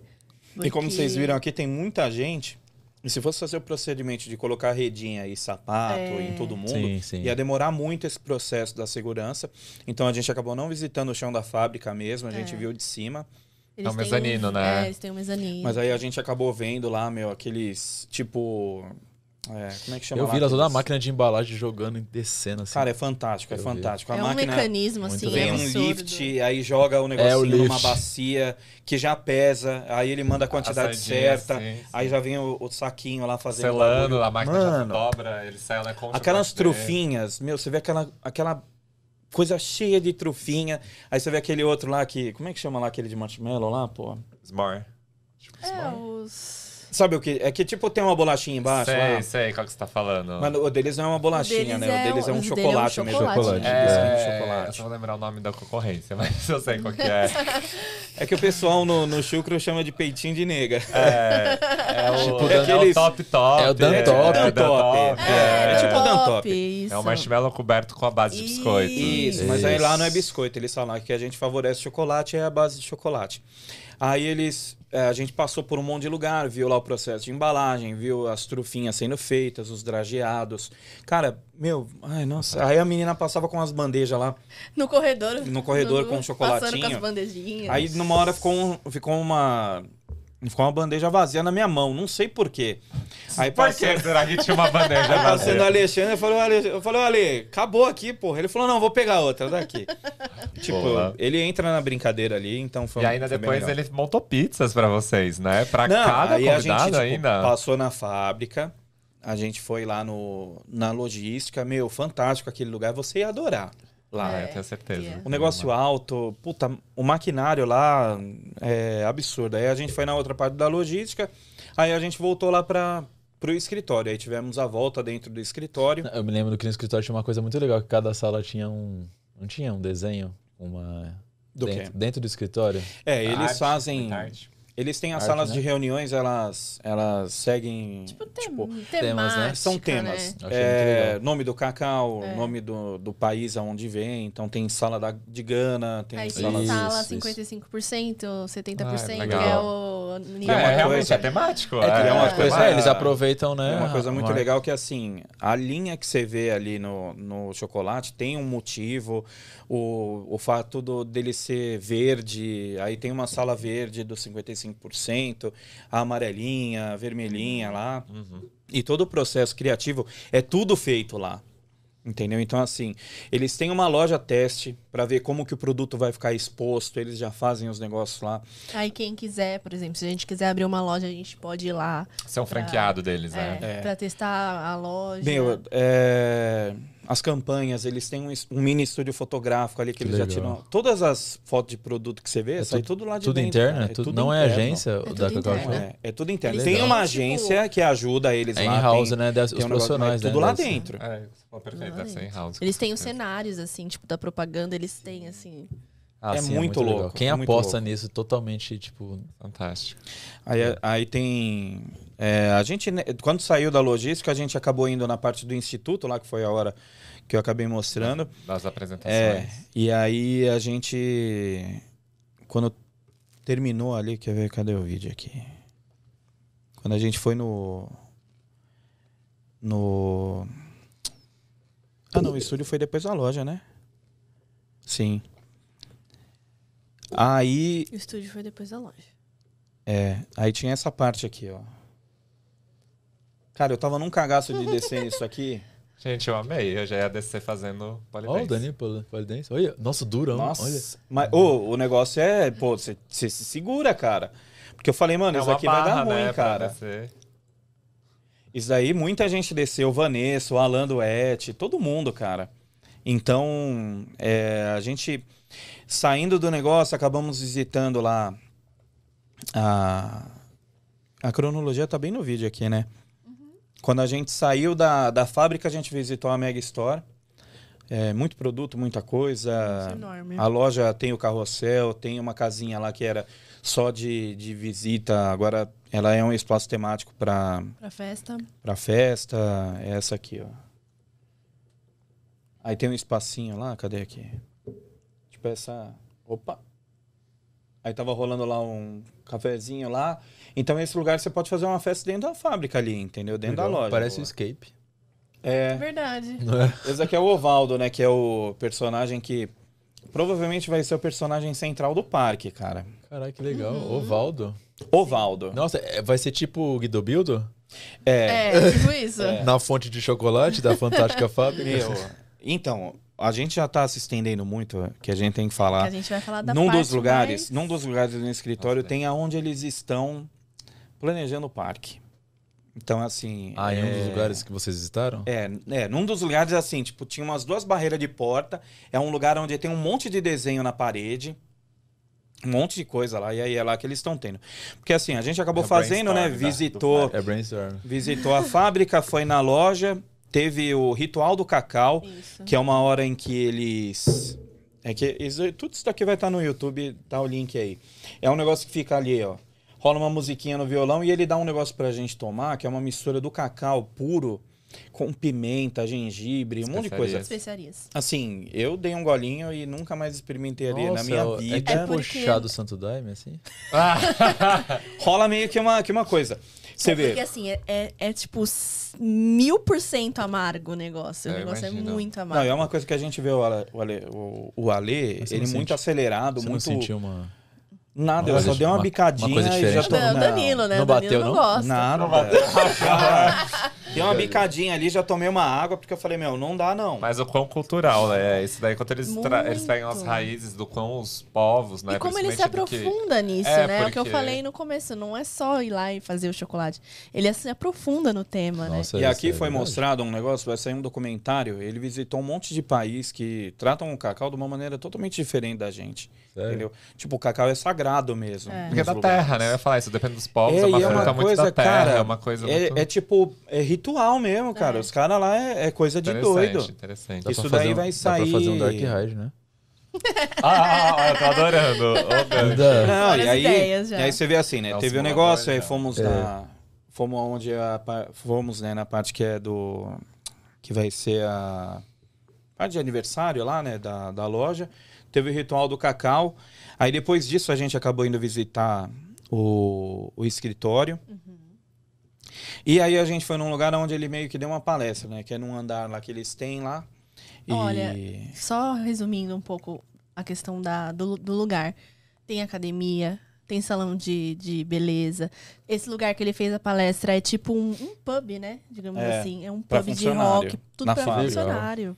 E como porque- vocês viram aqui, tem muita gente. E se fosse fazer o procedimento de colocar redinha e sapato É. em todo mundo, Sim, sim. ia demorar muito esse processo da segurança. Então a gente acabou não visitando o chão da fábrica mesmo, a gente É. viu de cima. Eles É um têm mezanino, né? É, eles têm um mezanino. Mas aí a gente acabou vendo lá, meu, aqueles tipo. É, como é que chama? Eu vi lá toda a máquina de embalagem jogando e descendo assim. Cara, é fantástico, é Eu fantástico. A é um máquina mecanismo, assim, vem é um lift, aí joga o negocinho É, o numa bacia que já pesa, aí ele manda a quantidade saidinha, certa, sim, sim. aí já vem o, o saquinho lá fazendo. Selando, bagulho. a máquina Mano, já dobra, ele sai lá com o Aquelas trufinhas, meu, você vê aquela, aquela coisa cheia de trufinha. Aí você vê aquele outro lá que. Como é que chama lá aquele de marshmallow lá, pô? S'more. É, os... Sabe o que? É que tipo tem uma bolachinha embaixo Sei, lá. sei qual que você tá falando. Mas o deles não é uma bolachinha, O né? deles o deles é é- um o dele é um chocolate mesmo. chocolate. é, Desenho de eu chocolate. só vou lembrar o nome da concorrência, mas eu sei qual que é. É que o pessoal no, no chucro chama de peitinho de nega. É, é o, Tipo, é aqueles- o top top. É o Dan é, Top. É, o Dan Top, top. é. É tipo o Dan Top. Isso. É o marshmallow coberto com a base de biscoito. Isso, mas aí Isso. lá não é biscoito. Eles falam que a gente favorece chocolate, é a base de chocolate. Aí eles. É, a gente passou por um monte de lugar, viu lá o processo de embalagem, viu as trufinhas sendo feitas, os drageados. Cara, meu, ai, nossa. Aí a menina passava com as bandejas lá. No corredor. No corredor com um Passando chocolatinho. com as bandejinhas. Aí numa hora ficou, um- ficou uma. Ficou uma bandeja vazia na minha mão, não sei porquê. Aí Por que será que tinha uma bandeja Aí passando o vazia? Alexandre, eu falei, Ale, eu falei, Ale, acabou aqui, porra. Ele falou, não, vou pegar outra daqui. tipo, ele entra na brincadeira ali, então foi E ainda foi depois ele montou pizzas pra vocês, né? Pra Não, cada aí a convidado gente tipo, ainda. passou na fábrica, a gente foi lá no, na logística, meu, fantástico aquele lugar, você ia adorar lá. É, eu tenho certeza. é. O negócio alto, puta, o maquinário lá é absurdo. Aí a gente foi na outra parte da logística, aí a gente voltou lá pra, pro escritório. Aí tivemos a volta dentro do escritório. Eu me lembro que no escritório tinha uma coisa muito legal, que cada sala tinha um. Não tinha um desenho? Uma. Do dentro, quê? dentro do escritório? É, eles Arte, fazem. arte. Eles têm as Arte, salas né? de reuniões, elas, elas seguem. Tipo, tem, tipo, temática, né? São né? temas. Achei muito É, nome do cacau, É. nome do, do país aonde vem. Então tem sala da, de Gana, tem Aí tem sala. Isso, sala isso. 55%, 70%, Ah, que legal. é o nível. É É, realmente coisa- é temático. É, que é uma é, coisa. é, É, eles aproveitam, né? É uma coisa muito legal que, assim, a linha que você vê ali no, no chocolate tem um motivo. O, o fato do, dele ser verde, aí tem uma sala verde dos 55%, a amarelinha, a vermelhinha lá. E todo o processo criativo é tudo feito lá. Entendeu? Então, assim, eles têm uma loja teste para ver como que o produto vai ficar exposto, eles já fazem os negócios lá. Aí quem quiser, por exemplo, se a gente quiser abrir uma loja, a gente pode ir lá Você é um franqueado deles, né? é, pra testar a loja. Meu, é, as campanhas, eles têm um, um mini estúdio fotográfico ali que, Que eles já legal. tiram. Todas as fotos de produto que você vê, É sai tudo- tudo lá de Tudo dentro. interno? cara. é tudo- não é interno. agência tudo da Cacau. Show? É, é tudo interno. Eles Tem têm, uma tipo- agência que ajuda eles É lá. in-house, né? Das, os um negócio- profissionais, é né? Tudo lá dentro. É, perfeito, deve ser in-house. Eles têm os certeza. cenários, assim, tipo, da propaganda, eles têm, assim. Ah, É sim, muito legal. louco, Quem é muito aposta louco. nisso totalmente, tipo. Fantástico. Aí, aí tem. É, a gente, quando saiu da logística, a gente acabou indo na parte do instituto, lá que foi a hora que eu acabei mostrando. Das É, apresentações. e aí a gente. Quando terminou ali, quer ver? Cadê o vídeo aqui? Quando a gente foi no. No. Ah, não, o estúdio foi depois da loja, né? Sim. Aí. O estúdio foi depois da loja. É, aí tinha essa parte aqui, ó. Cara, eu tava num cagaço de descer isso aqui. Gente, eu amei. Eu já ia descer fazendo Ó, o polidense. Dani Pol- Polidense. Olha, nossa, durão. Nossa. Olha. Mas ô, o negócio é, pô, você se segura, cara. Porque eu falei, mano, É isso aqui vai dar barra, ruim, né, cara. Isso daí muita gente desceu, o Vanessa, o Alan Duete, todo mundo, cara. Então, é, a gente saindo do negócio, acabamos visitando lá a a cronologia tá bem no vídeo aqui, né? Quando a gente saiu da, da fábrica, a gente visitou a Mega Store. É, muito produto, muita coisa. Isso é enorme. A loja tem o carrossel, tem uma casinha lá que era só de, de visita. Agora ela é um espaço temático para Pra festa. Pra festa, é essa aqui, ó. Aí tem um espacinho lá, cadê aqui? Tipo essa. Opa! Aí tava rolando lá um cafezinho lá. Então, esse lugar você pode fazer uma festa dentro da fábrica ali, entendeu? Dentro da Legal. loja. Parece o. Escape. É. Verdade. Não é? Esse aqui é o Ovaldo, né? Que é o personagem que provavelmente vai ser o personagem central do parque, cara. Caraca, que legal. Uhum. Ovaldo. Ovaldo. Nossa, é- vai ser tipo o Guido Bildo? É. É, tipo isso. Na fonte de chocolate da Fantástica Fábrica? Meu, então, a gente já tá se estendendo muito, que a gente tem que Que falar. a gente vai falar da num parte dos lugares, mais- num dos lugares do escritório Nossa, tem aonde eles estão planejando o parque. Então, assim. Ah, em um dos é- lugares que vocês visitaram? É, é, num dos lugares, assim, tipo, tinha umas duas barreiras de porta. É um lugar onde tem um monte de desenho na parede. Um monte de coisa lá. E aí é lá que eles estão tendo. Porque, assim, a gente acabou É fazendo, né? da- do Visitou, É brainstorm. visitou a fábrica, foi na loja. Teve o ritual do cacau. Isso. Que é uma hora em que eles. É que isso- tudo isso daqui vai estar no YouTube, tá o link aí. É um negócio que fica ali, ó. Rola uma musiquinha no violão e ele dá um negócio pra gente tomar, que é uma mistura do cacau puro com pimenta, gengibre, um monte de coisa. Especiarias. Especiarias. Assim, eu dei um golinho e nunca mais experimentaria na Nossa, minha é vida. tipo o porque- chá do Santo Daime, assim? Rola meio que uma, que uma coisa. Você é vê. Porque assim, é, é, é, tipo mil por cento amargo o negócio. O Eu negócio imagino. é muito Não, amargo. é uma coisa que a gente vê o Ale, o Ale, o, o Ale, ele não muito sente- acelerado, Você muito. não sentiu uma... Nada, uma eu só dei uma, uma- bicadinha uma coisa e já tô. Não, o Danilo, né? Não o Danilo bateu, não, não? gosta. Nada. Dei uma bicadinha ali, já tomei uma água, porque eu falei, meu, não dá não. Mas o quão cultural, né? Isso daí, quando eles, tra- eles pegam as raízes do quão os povos, né? E como ele se do que- aprofunda nisso, É, né? O que eu porque- falei no começo, não é só ir lá e fazer o chocolate. Ele se aprofunda no tema, né? Nossa, E isso aqui é foi mostrado um negócio, vai sair um documentário. Ele visitou um monte de país que tratam o cacau de uma maneira totalmente diferente da gente. Sério? Entendeu? Tipo, o cacau é sagrado mesmo. É. Porque é da lugares. terra, né? Eu ia falar isso, depende dos povos, é, É, uma é fruta uma muito coisa, da terra, cara. é uma coisa É, muito é tipo, é ritual mesmo, cara. É. Os caras lá é, é coisa de interessante, doido. interessante. Isso daí um- vai Dá pra fazer um Dark sair- Ride, né? Ah, eu tô adorando. Ainda- Não, e aí, e aí você vê assim, né? Um Teve o simulador, negócio, aí fomos É. na. Fomos onde a. Fomos, né, na parte que é do. Que vai ser a. Parte de aniversário lá, né? Da, da loja. Teve o ritual do cacau. Aí depois disso a gente acabou indo visitar o, o escritório. E aí a gente foi num lugar onde ele meio que deu uma palestra, né? Que é num andar lá que eles têm lá. E... Olha, Só resumindo um pouco a questão da, do, do lugar. Tem academia, tem salão de, de beleza. Esse lugar que ele fez a palestra é tipo um, um pub, né? Digamos É, assim. É um pub de rock, tudo pra funcionário.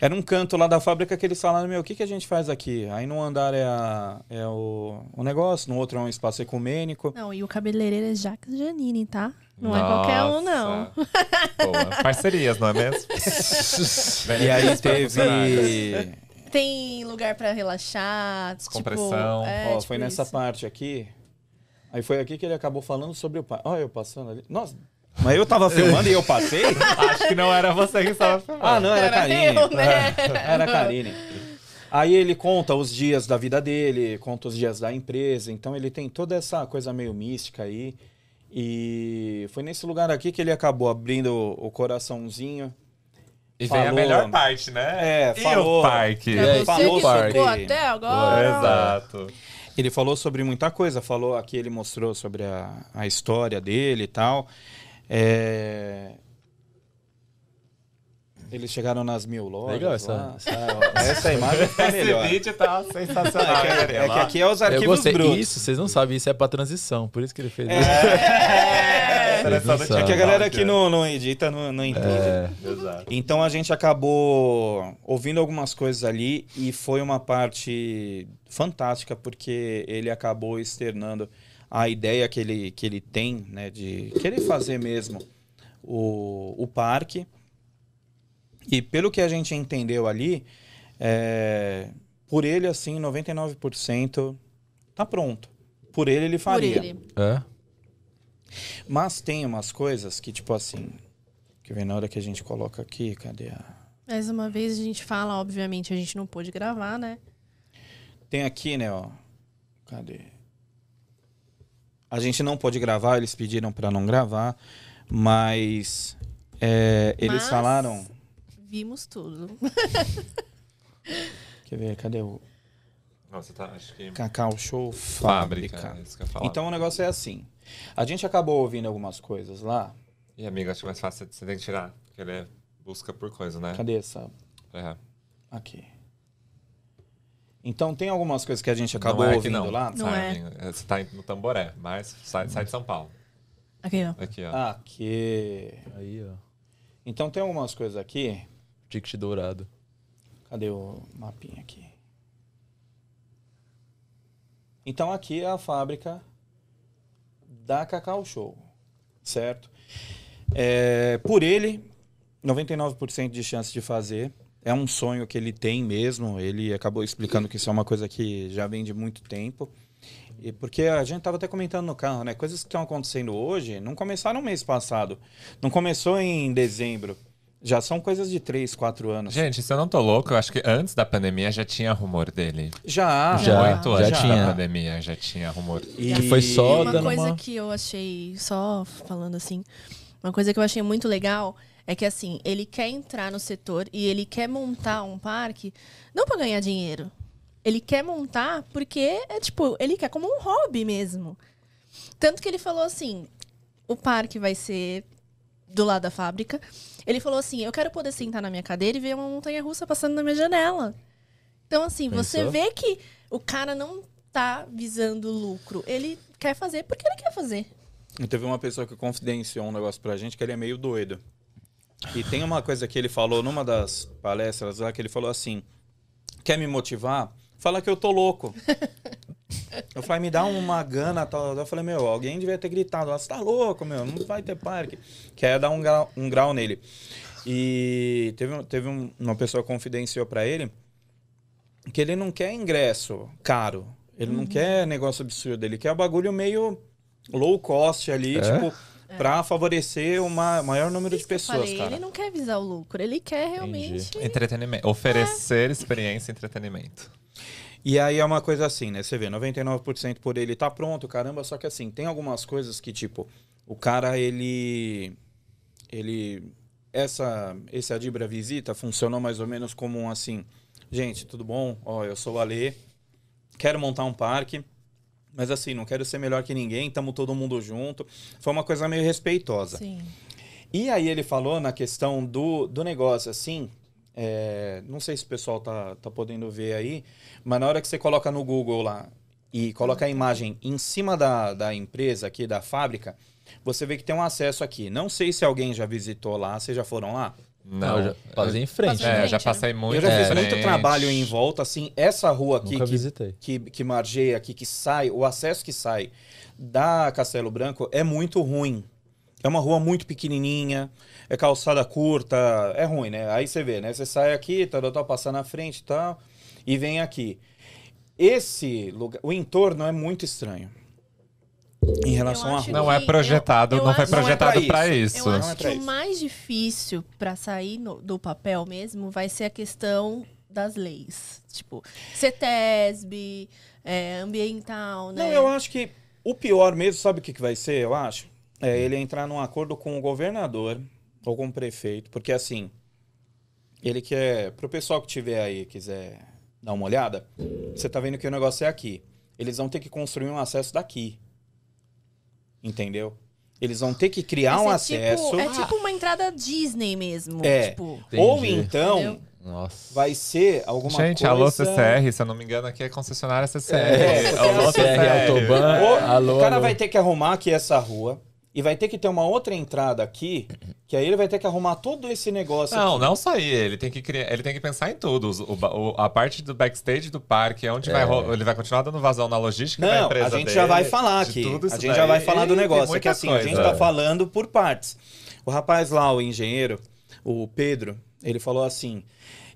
Era um canto lá da fábrica que eles falaram, meu, o que, que a gente faz aqui? Aí num andar é, a- é o, o negócio, no outro é um espaço ecumênico. Não, e o cabeleireiro é Jacques Janine, tá? Não é qualquer um, não. Nossa. Boa. Parcerias, não é mesmo? E aí para teve... Tem lugar pra relaxar, Descompressão. Tipo, é, Ó, tipo foi nessa isso. parte aqui. Aí foi aqui que ele acabou falando sobre o pai. Olha eu passando ali. Nossa, mas eu tava filmando e eu passei? Acho que não era você que estava filmando. Ah, não, era, Era Karine. eu, né? Era a Karine. Aí ele conta os dias da vida dele, conta os dias da empresa. Então ele tem toda essa coisa meio mística aí. E foi nesse lugar aqui que ele acabou abrindo o coraçãozinho. E vem a Falou. melhor parte, né? É, e falou. o parque? É, falou que sobre- ficou até agora. Exato. Ele falou sobre muita coisa. Falou aqui, ele mostrou sobre a, a história dele e tal. É, Eles chegaram nas mil lojas. Legal essa- lá, sabe? essa imagem fica melhor. Esse vídeo tá sensacional. É que, é que aqui é os arquivos brutos. Isso, vocês não sabem, isso é pra transição. Por isso que ele fez isso. É, Vocês não É que a galera aqui não, não edita, não, não entende. É. Então a gente acabou ouvindo algumas coisas ali e foi uma parte fantástica porque ele acabou externando a ideia que ele, que ele tem, né, de querer fazer mesmo o, o parque. E pelo que a gente entendeu ali, é, por ele, assim, 99% tá pronto. Por ele, ele Por faria. ele. é. Mas tem umas coisas que, tipo assim, que vem na hora que a gente coloca aqui, cadê a. Mais uma vez a gente fala, obviamente, a gente não pôde gravar, né? Tem aqui, né, ó. Cadê? A gente não pôde gravar, eles pediram pra não gravar, mas é, eles Mas- falaram. Vimos tudo. Quer ver? Cadê o Nossa, tá, acho que... Cacau Show Fábrica, Fábrica? é. Então o negócio é assim. A gente acabou ouvindo algumas coisas lá. E amiga, acho que mais fácil você tem que tirar. Porque ele é busca por coisa, né? Cadê essa? É. Aqui. Então tem algumas coisas que a gente acabou não é ouvindo aqui, não. lá. Não Sai, é. amiga. Você tá no Tamboré, mas sai, sai de São Paulo. Aqui, ó. Aqui, ó. Aqui. Aí, ó. Então tem algumas coisas aqui. Ticket dourado. Cadê o mapinha aqui? Então aqui é a fábrica da Cacau Show, certo? É, por ele, 99% de chance de fazer. É um sonho que ele tem mesmo. Ele acabou explicando que isso é uma coisa que já vem de muito tempo. E porque a gente estava até comentando no carro, né? Coisas que estão acontecendo hoje não começaram no mês passado. Não começou em dezembro. Já são coisas de 3, 4 anos. Gente, se eu não tô louco, eu acho que antes da pandemia já tinha rumor dele. Já, Já, Muito já antes tinha. da pandemia já tinha rumor. E Que foi só Uma dando coisa uma- que eu achei, só falando assim, uma coisa que eu achei muito legal é que assim, ele quer entrar no setor e ele quer montar um parque não para ganhar dinheiro. Ele quer montar porque é tipo, ele quer como um hobby mesmo. Tanto que ele falou assim: o parque vai ser do lado da fábrica. Ele falou assim: eu quero poder sentar na minha cadeira e ver uma montanha russa passando na minha janela. Então, assim, você Pensou? vê que o cara não tá visando lucro. Ele quer fazer porque ele quer fazer. E teve uma pessoa que confidenciou um negócio pra gente que ele é meio doido. E tem uma coisa que ele falou numa das palestras lá, que ele falou assim: quer me motivar? Fala que eu tô louco. eu falei, me dá uma gana tal. Eu falei, meu, alguém devia ter gritado, você tá louco, meu, não vai ter parque. Quer dar um grau, um grau nele. E teve, teve um- uma pessoa que confidenciou pra ele que ele não quer ingresso caro. Ele Uhum. não quer negócio absurdo, ele quer o bagulho meio low cost ali, É? tipo, pra favorecer o ma- maior número de pessoas, falei, cara. Ele não quer visar o lucro, ele quer realmente. Entretenimento. Oferecer experiência e entretenimento. E aí é uma coisa assim, né? Você vê, 99% por ele tá pronto, caramba, só que assim, tem algumas coisas que, tipo, o cara, ele. Ele. Essa, esse Adibra Visita funcionou mais ou menos como um assim. Gente, tudo bom? Ó, eu sou o Alê, quero montar um parque, mas assim, não quero ser melhor que ninguém, tamo todo mundo junto. Foi uma coisa meio respeitosa. Sim. E aí ele falou na questão do, do negócio, assim, é, não sei se o pessoal tá, tá podendo ver aí, mas na hora que você coloca no Google lá e coloca a imagem em cima da, da empresa aqui, da fábrica, você vê que tem um acesso aqui. Não sei se alguém já visitou lá, vocês já foram lá? Não. eu já passei em frente. Passei É, né? já frente, passei muito Eu já fiz em muito frente. trabalho em volta, assim, essa rua aqui Nunca que, visitei. que, que margeia aqui, que sai, o acesso que sai da Castelo Branco é muito ruim. É uma rua muito pequenininha, é calçada curta, é ruim, né? Aí você vê, né? Você sai aqui, tá, tá, passar na frente e tal, e vem aqui. Esse lugar, o entorno é muito estranho. Em relação acho rua. Não é projetado, eu não foi é projetado pra pra isso. isso. Eu acho é que o mais difícil pra sair no- do papel mesmo vai ser a questão das leis. Tipo, CETESB, é, ambiental, né? Não, eu acho que o pior mesmo, sabe o que, que vai ser, eu acho? É ele entrar num acordo com o governador ou com o prefeito, porque assim, ele quer, pro pessoal que tiver aí, quiser dar uma olhada, você tá vendo que o negócio é aqui. Eles vão ter que construir um acesso daqui. Entendeu? Eles vão ter que criar um Vai ser acesso. Tipo, é tipo uma entrada Disney mesmo. É. Tipo, ou então Entendeu? Nossa. vai ser alguma Gente, coisa. alô CCR, se eu não me engano, aqui é concessionária CCR. É, porque alô assim, CR Autoban, Ou alô, o cara alô. vai ter que arrumar aqui essa rua e vai ter que ter uma outra entrada aqui, que aí ele vai ter que arrumar todo esse negócio Não, aqui. não só aí, ele tem que criar, ele tem que pensar em tudo. O o- a parte do backstage do parque, é onde vai, ro- ele vai continuar dando vazão na logística da Não, empresa a gente dele, já vai falar aqui. tudo isso A gente já vai falar do negócio. É que assim, a gente coisa. tá falando por partes. O rapaz lá, o engenheiro, o Pedro, ele falou assim: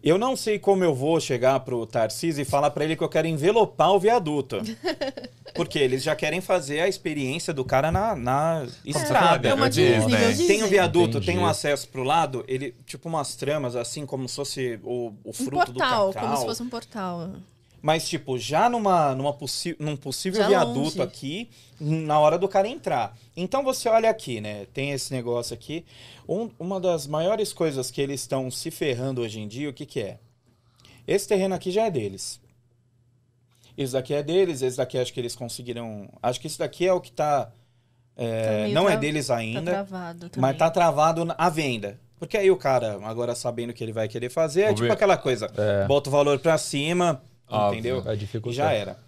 Eu não sei como eu vou chegar pro Tarcísio e falar pra ele que eu quero envelopar o viaduto. Porque eles já querem fazer a experiência do cara na, na estrada. é uma Disney. Disney. Tem um viaduto, Entendi. tem um acesso pro lado, ele, tipo umas tramas, assim, como se fosse o, o um fruto portal, do cacau. como se fosse um portal. Mas, tipo, já numa, numa possi num possível Já viaduto longe. aqui, na hora do cara entrar. Então você olha aqui, né? Tem esse negócio aqui. Um- uma das maiores coisas que eles estão se ferrando hoje em dia, o que, que é? Esse terreno aqui já é deles. Esse daqui é deles, esse daqui acho que eles conseguiram. Acho que esse daqui é o que tá. é, Tá não é tra- deles Tá ainda. travado também. Mas tá travado na- à venda. Porque aí o cara, agora sabendo o que ele vai querer fazer, é O tipo vi- aquela coisa. É. Bota o valor pra cima, Óbvio. entendeu? Vai E dificultar. já era.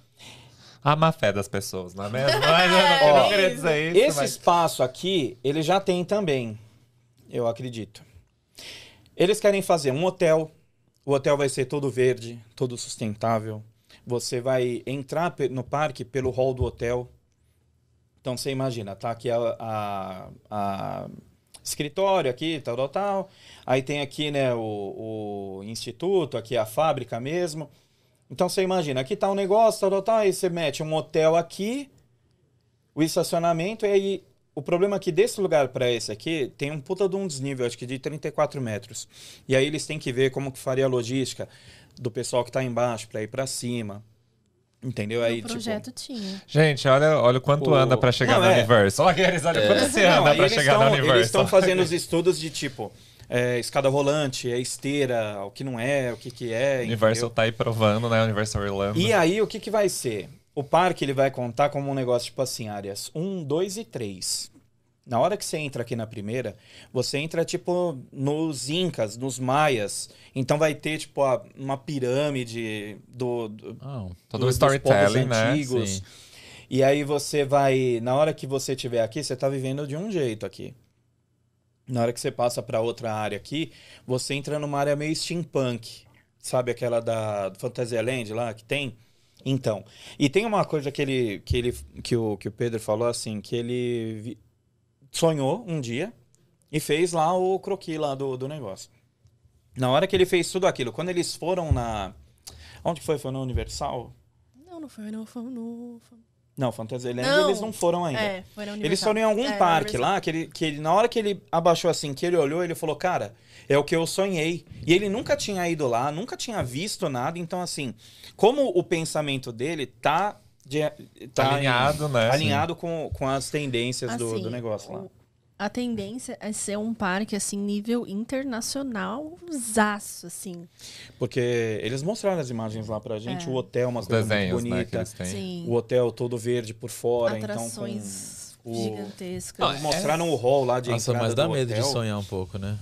A má fé das pessoas, não é mesmo? Mas eu não, não queria dizer isso, Esse mas... espaço aqui, ele já tem também, eu acredito. Eles querem fazer um hotel. O hotel vai ser todo verde, todo sustentável. Você vai entrar no parque pelo hall do hotel. Então você imagina, tá aqui a, a- a escritório aqui, tal, tal, tal. Aí tem aqui, né, o, o instituto, aqui a fábrica mesmo. Então você imagina, aqui tá um negócio, tal, tal, tal. Aí você mete um hotel aqui, o estacionamento, e aí o problema é que desse lugar para esse aqui tem um puta de um desnível, acho que de 34 metros. E aí eles têm que ver como que faria a logística do pessoal que tá embaixo para ir para cima. Entendeu? Aí, o projeto tinha. Gente, olha, olha o quanto O- anda pra chegar Não, no é. Universo. Olha aqueles, olha quanto se tipo. Não, anda eles chegar tão- no Universo. Eles estão fazendo os estudos de tipo é, escada rolante, é esteira, o que não é, o que que é. Universal entendeu? tá aí provando, né? Universal Orlando. E aí, o que, que vai ser? O parque ele vai contar como um negócio tipo assim, áreas 1, 2 e 3. Na hora que você entra aqui na primeira, você entra tipo nos incas, nos maias. Então vai ter tipo a- uma pirâmide do, do- Ah, Todo o dos- dos povos storytelling, né? antigos. Sim. E aí você vai, na hora que você estiver aqui, você tá vivendo de um jeito aqui. Na hora que você passa para outra área aqui, você entra numa área meio steampunk. Sabe aquela da Fantasyland lá que tem? Então, e tem uma coisa que ele que ele que o, que o Pedro falou assim, que ele vi- sonhou um dia e fez lá o croquis lá do, do negócio. Na hora que ele fez tudo aquilo, quando eles foram na onde foi? Foi na Universal? Não, não foi, não foi no. Não, Fantasyland Não. eles não foram ainda. É, na Universal. Eles foram em algum É, parque Universal. lá, que, ele, que ele, na hora que ele abaixou assim, que ele olhou, ele falou, cara, é o que eu sonhei. E ele nunca tinha ido lá, nunca tinha visto nada. Então, assim, como o pensamento dele tá, de, tá Alinhado, né? alinhado com, com as tendências do, Assim, do negócio lá. O- A tendência é ser um parque, assim, nível internacional, zaço, assim. Porque eles mostraram as imagens lá pra gente, É. o hotel, uma Os coisa desenhos, muito né, que bonita. eles têm. Sim. O hotel todo verde por fora, então atrações o- gigantescas. então... Mostraram o hall lá de Nossa, entrada mas dá do medo de hotel. sonhar um pouco, né?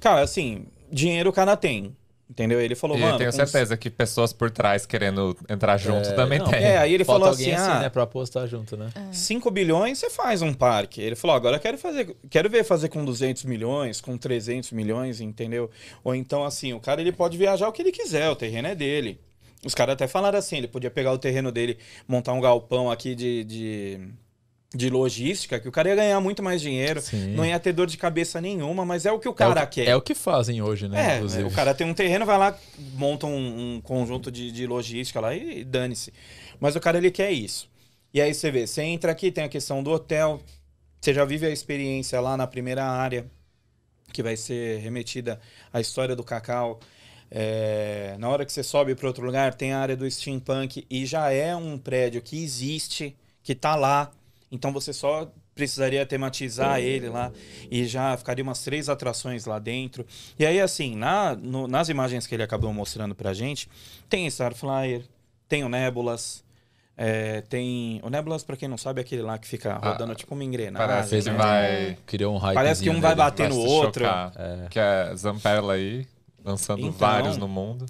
Cara, assim, dinheiro o cara tem. Entendeu? Ele falou, E mano. eu tenho certeza que pessoas por trás querendo entrar junto também não, tem. É, aí ele Falta falou alguém assim, ah, né, pra apostar junto, né? 5 bilhões você faz um parque. Ele falou, agora eu quero fazer, quero ver fazer com 200 milhões, com 300 milhões, entendeu? Ou então assim, o cara ele pode viajar o que ele quiser, o terreno é dele. Os caras até falaram assim, ele podia pegar o terreno dele, montar um galpão aqui de, de, de logística, que o cara ia ganhar muito mais dinheiro, Sim. não ia ter dor de cabeça nenhuma, mas é o que o É o cara que- quer. É o que fazem hoje, né? É, inclusive. o cara tem um terreno, vai lá, monta um, um conjunto de, de logística lá e dane-se. Mas o cara, ele quer isso. E aí você vê, você entra aqui, tem a questão do hotel, você já vive a experiência lá na primeira área, que vai ser remetida à história do cacau. É, na hora que você sobe para outro lugar, tem a área do steampunk e já é um prédio que existe, que tá lá. Então você só precisaria tematizar ele lá e já ficaria umas três atrações lá dentro. E aí, assim, na, no- nas imagens que ele acabou mostrando pra gente, tem Starflyer, tem o Nebulas, é, tem. O Nebulas, pra quem não sabe, é aquele lá que fica rodando tipo uma engrenagem. Parece que né? vai, Criou um hype. Parece que um vai bater no outro. chocar. Que é Zamperla aí, lançando Então- vários no mundo.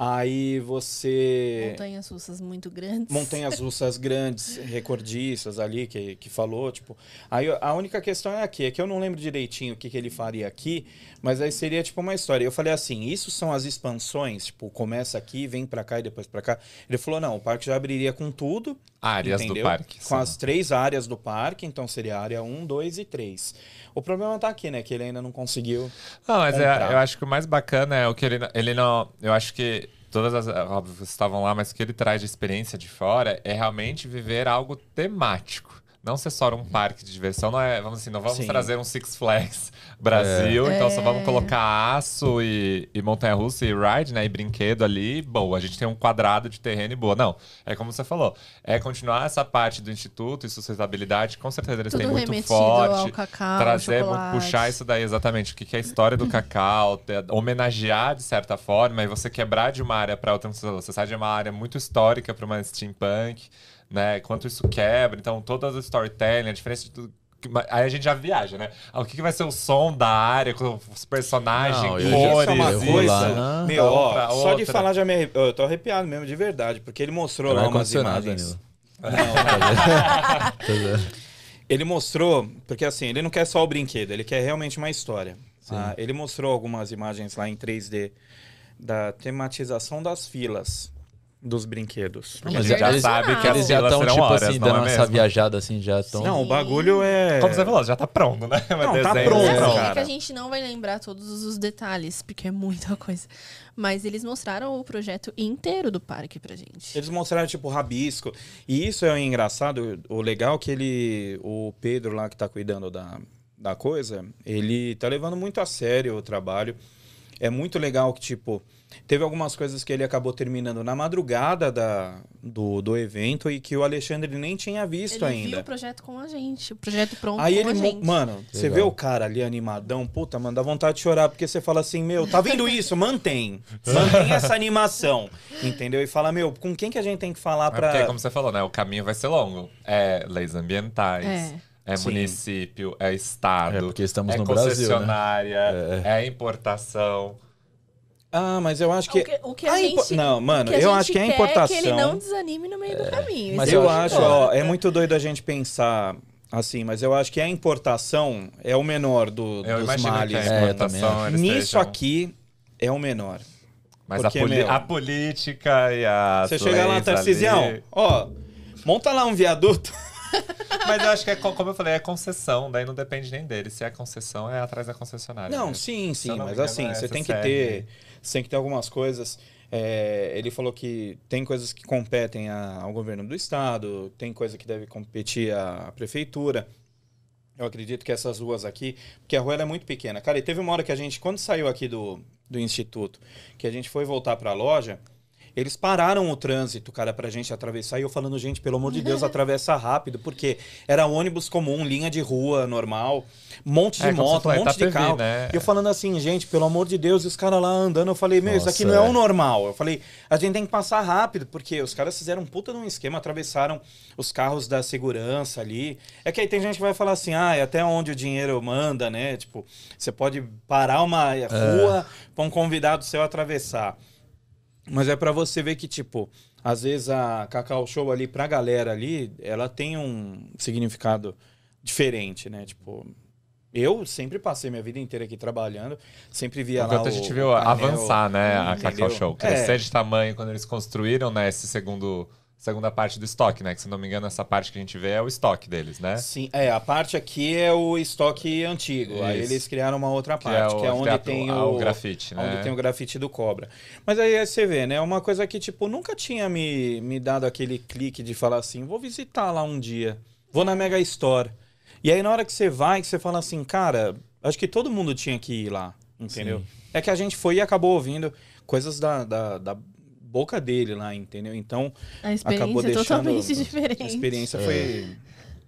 Aí você. Montanhas russas muito grandes. montanhas russas grandes, recordiças ali, que, que falou, tipo... Aí a única questão é aqui, é que eu não lembro direitinho o que, que ele faria aqui, mas aí seria tipo uma história. Eu falei assim, isso são as expansões, tipo, começa aqui, vem pra cá e depois pra cá. Ele falou, não, o parque já abriria com tudo, Áreas entendeu? do parque. Com são. as três áreas do parque, então seria a área 1, 2 e 3. O problema tá aqui, né, que ele ainda não conseguiu... Não, mas é- eu acho que o mais bacana é o que ele, ele não. Eu acho que todas as. Óbvio, vocês estavam lá, mas o que ele traz de experiência de fora é realmente viver algo temático. Não ser só um parque de diversão, não é. Vamos assim, não vamos Sim. trazer um Six Flags Brasil, então só vamos É. colocar aço e, e montanha-russa e ride, né? E brinquedo ali, boa. A gente tem um quadrado de terreno e boa. Não, é como você falou, é continuar essa parte do instituto e sustentabilidade, com certeza eles Tudo têm muito forte ao cacau, trazer, puxar isso daí exatamente, o que que é a história do cacau, homenagear de certa forma, e você quebrar de uma área para outra, você sai de uma área muito histórica para uma steampunk, né? Quanto isso quebra, então todas as storytelling, a diferença de tudo. Aí a gente já viaja, né? Ah, O que, que vai ser o som da área, com os personagens, Não, cores. Isso é uma vou coisa... lá Meu, ó, pra só de outra. falar já me arrep... Eu tô arrepiado mesmo, de verdade, porque ele mostrou Não lá é umas imagens... Não? Ele mostrou, porque assim, ele não quer só o brinquedo, ele quer realmente uma história. Ah, ele mostrou algumas imagens lá em 3D da tematização das filas dos brinquedos. Não, a mas gente já eles- sabe que Eles já estão, tipo horas, assim, não é dando essa viajada assim, já estão. Não, o bagulho é. Como você falou, já tá pronto, né? Mas Não, tá pronto, É, assim, é cara. que a gente não vai lembrar todos os detalhes, porque é muita coisa. Mas eles mostraram o projeto inteiro do parque pra gente. Eles mostraram, tipo, rabisco. E isso é engraçado. O legal é que ele. O Pedro lá que tá cuidando da, da coisa, ele tá levando muito a sério o trabalho. É muito legal que, tipo, teve algumas coisas que ele acabou terminando na madrugada da, do, do evento e que o Alexandre nem tinha visto Ele viu ainda. o projeto com a gente, o projeto pronto Aí com ele, a gente. mano, você Legal. vê o cara ali animadão, puta, mano, dá vontade de chorar, porque você fala assim, meu, tá vendo isso? Mantém. Mantém essa animação. Entendeu? E fala, meu, com quem que a gente tem que falar É pra. porque, como você falou, né? O caminho vai ser longo. É leis ambientais, É. é, Sim. município, é estado, É, porque estamos é no Brasil, né? concessionária, é. importação. Ah, mas eu acho que. O que, o que a, a impo- gente, Não, mano, o que a eu gente acho que a quer importação. É que ele não desanime no meio do caminho. mas Isso eu acho, importa. ó, é muito doido a gente pensar assim, mas eu acho que a importação é o menor do, Eu dos imagino que males. a É, exportação também eles Nisso estejam- aqui é o menor. Mas a, porque, poli- meu, a política e a. Você chega lá, Tarcisião, ó, monta lá um viaduto. Mas eu acho que é, co- como eu falei, é concessão, daí não depende nem dele. Se é concessão, é atrás da concessionária. Não, mesmo. sim, sim, não mas engano, assim, é você tem que ter, tem que ter algumas coisas. É, ele falou que tem coisas que competem a- ao governo do estado, tem coisa que deve competir à prefeitura. Eu acredito que essas ruas aqui, porque a rua é muito pequena. Cara, e teve uma hora que a gente, quando saiu aqui do, do instituto, que a gente foi voltar para a loja, eles pararam o trânsito, cara, pra gente atravessar. E eu falando, gente, pelo amor de Deus, atravessa rápido, porque era ônibus comum, linha de rua normal, monte de É, moto, falou, um é monte de Itapevi, carro. né? E eu falando assim, gente, pelo amor de Deus, e os caras lá andando, eu falei, meu, isso aqui não Nossa, é é. o normal. Eu falei, a gente tem que passar rápido, porque os caras fizeram um puta de um esquema, atravessaram os carros da segurança ali. É que aí tem gente que vai falar assim, ah, é até onde o dinheiro manda, né? Tipo, você pode parar uma rua pra um convidado seu atravessar. Mas é pra você ver que, tipo, às vezes a Cacau Show ali, pra galera ali, ela tem um significado diferente, né? Tipo, eu sempre passei minha vida inteira aqui trabalhando, sempre via lá Enquanto a o gente viu painel, avançar, né, a? Cacau Show. Crescer É. de tamanho quando eles construíram, né, esse segundo... Segunda parte do estoque, né? Que se não me engano, essa parte que a gente vê é o estoque deles, né? Sim, é, a parte aqui é o estoque antigo. Aí Isso. eles criaram uma outra Que é parte, o- que é onde que é a- tem a- o, o grafite, né? Onde tem o grafite do cobra. Mas aí você vê, né? Uma coisa que, tipo, nunca tinha me, me dado aquele clique de falar assim, vou visitar lá um dia. Vou na Mega Store. E aí, na hora que você vai, que você fala assim, cara, acho que todo mundo tinha que ir lá, entendeu? É que a gente foi e acabou ouvindo coisas da, da, da boca dele lá, entendeu? Então, A experiência acabou é deixando... totalmente A diferente. experiência foi...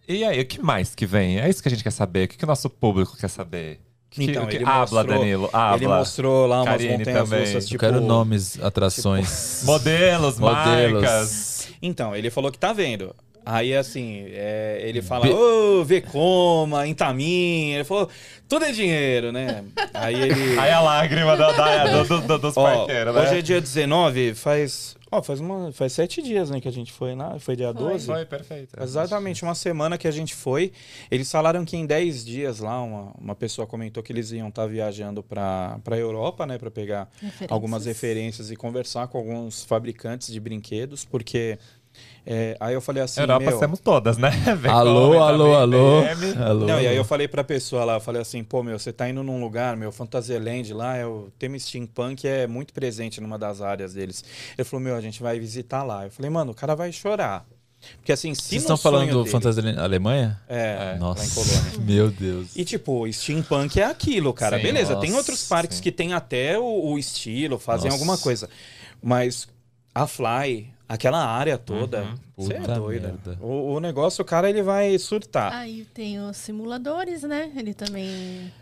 E aí, o que mais que vem? É isso que a gente quer saber. O que, que o nosso público quer saber? Que, Então, que... ele Habla, mostrou- Danilo. Habla. Ele mostrou lá umas Karine montanhas também. russas, Eu tipo... quero nomes, atrações. Modelos, Modelos. marcas. Então, ele falou que tá vendo. Aí, assim, é, ele fala, Be- ô, Vecoma, Intamin. Ele falou, tudo é dinheiro, né? Aí ele... Aí a lágrima da, da- do, do- do- dos Ó, parqueiros, né? hoje é dia 19, faz... Ó, faz, uma, faz sete dias, né, que a gente foi lá. Foi dia 12? Foi, perfeito. Exatamente, uma semana que a gente foi. Eles falaram que em 10 dias lá, uma, uma pessoa comentou que eles iam estar viajando para a Europa, né, para pegar Referências. algumas referências e conversar com alguns fabricantes de brinquedos, porque é, aí eu falei assim, Europa meu, temos todas, né? Vem alô, alô, alô, alô. Não, e aí eu falei pra pessoa lá, eu falei assim, pô, meu, você tá indo num lugar, meu, Fantasyland lá, é o tema steampunk é muito presente numa das áreas deles. Ele falou, meu, a gente vai visitar lá. Eu falei, mano, o cara vai chorar. Porque assim, se Vocês estão falando dele- Fantasia Alemanha? É, Nossa, lá em Colônia. meu Deus. E tipo, steampunk é aquilo, cara. Sim, Beleza, tem nossa, outros parques sim. que tem até o, o estilo, fazem Nossa. alguma coisa. Mas a Fly, aquela área toda, Uhum. você é doida. O, o negócio, o cara, ele vai surtar. Aí tem os simuladores, né? Ele também.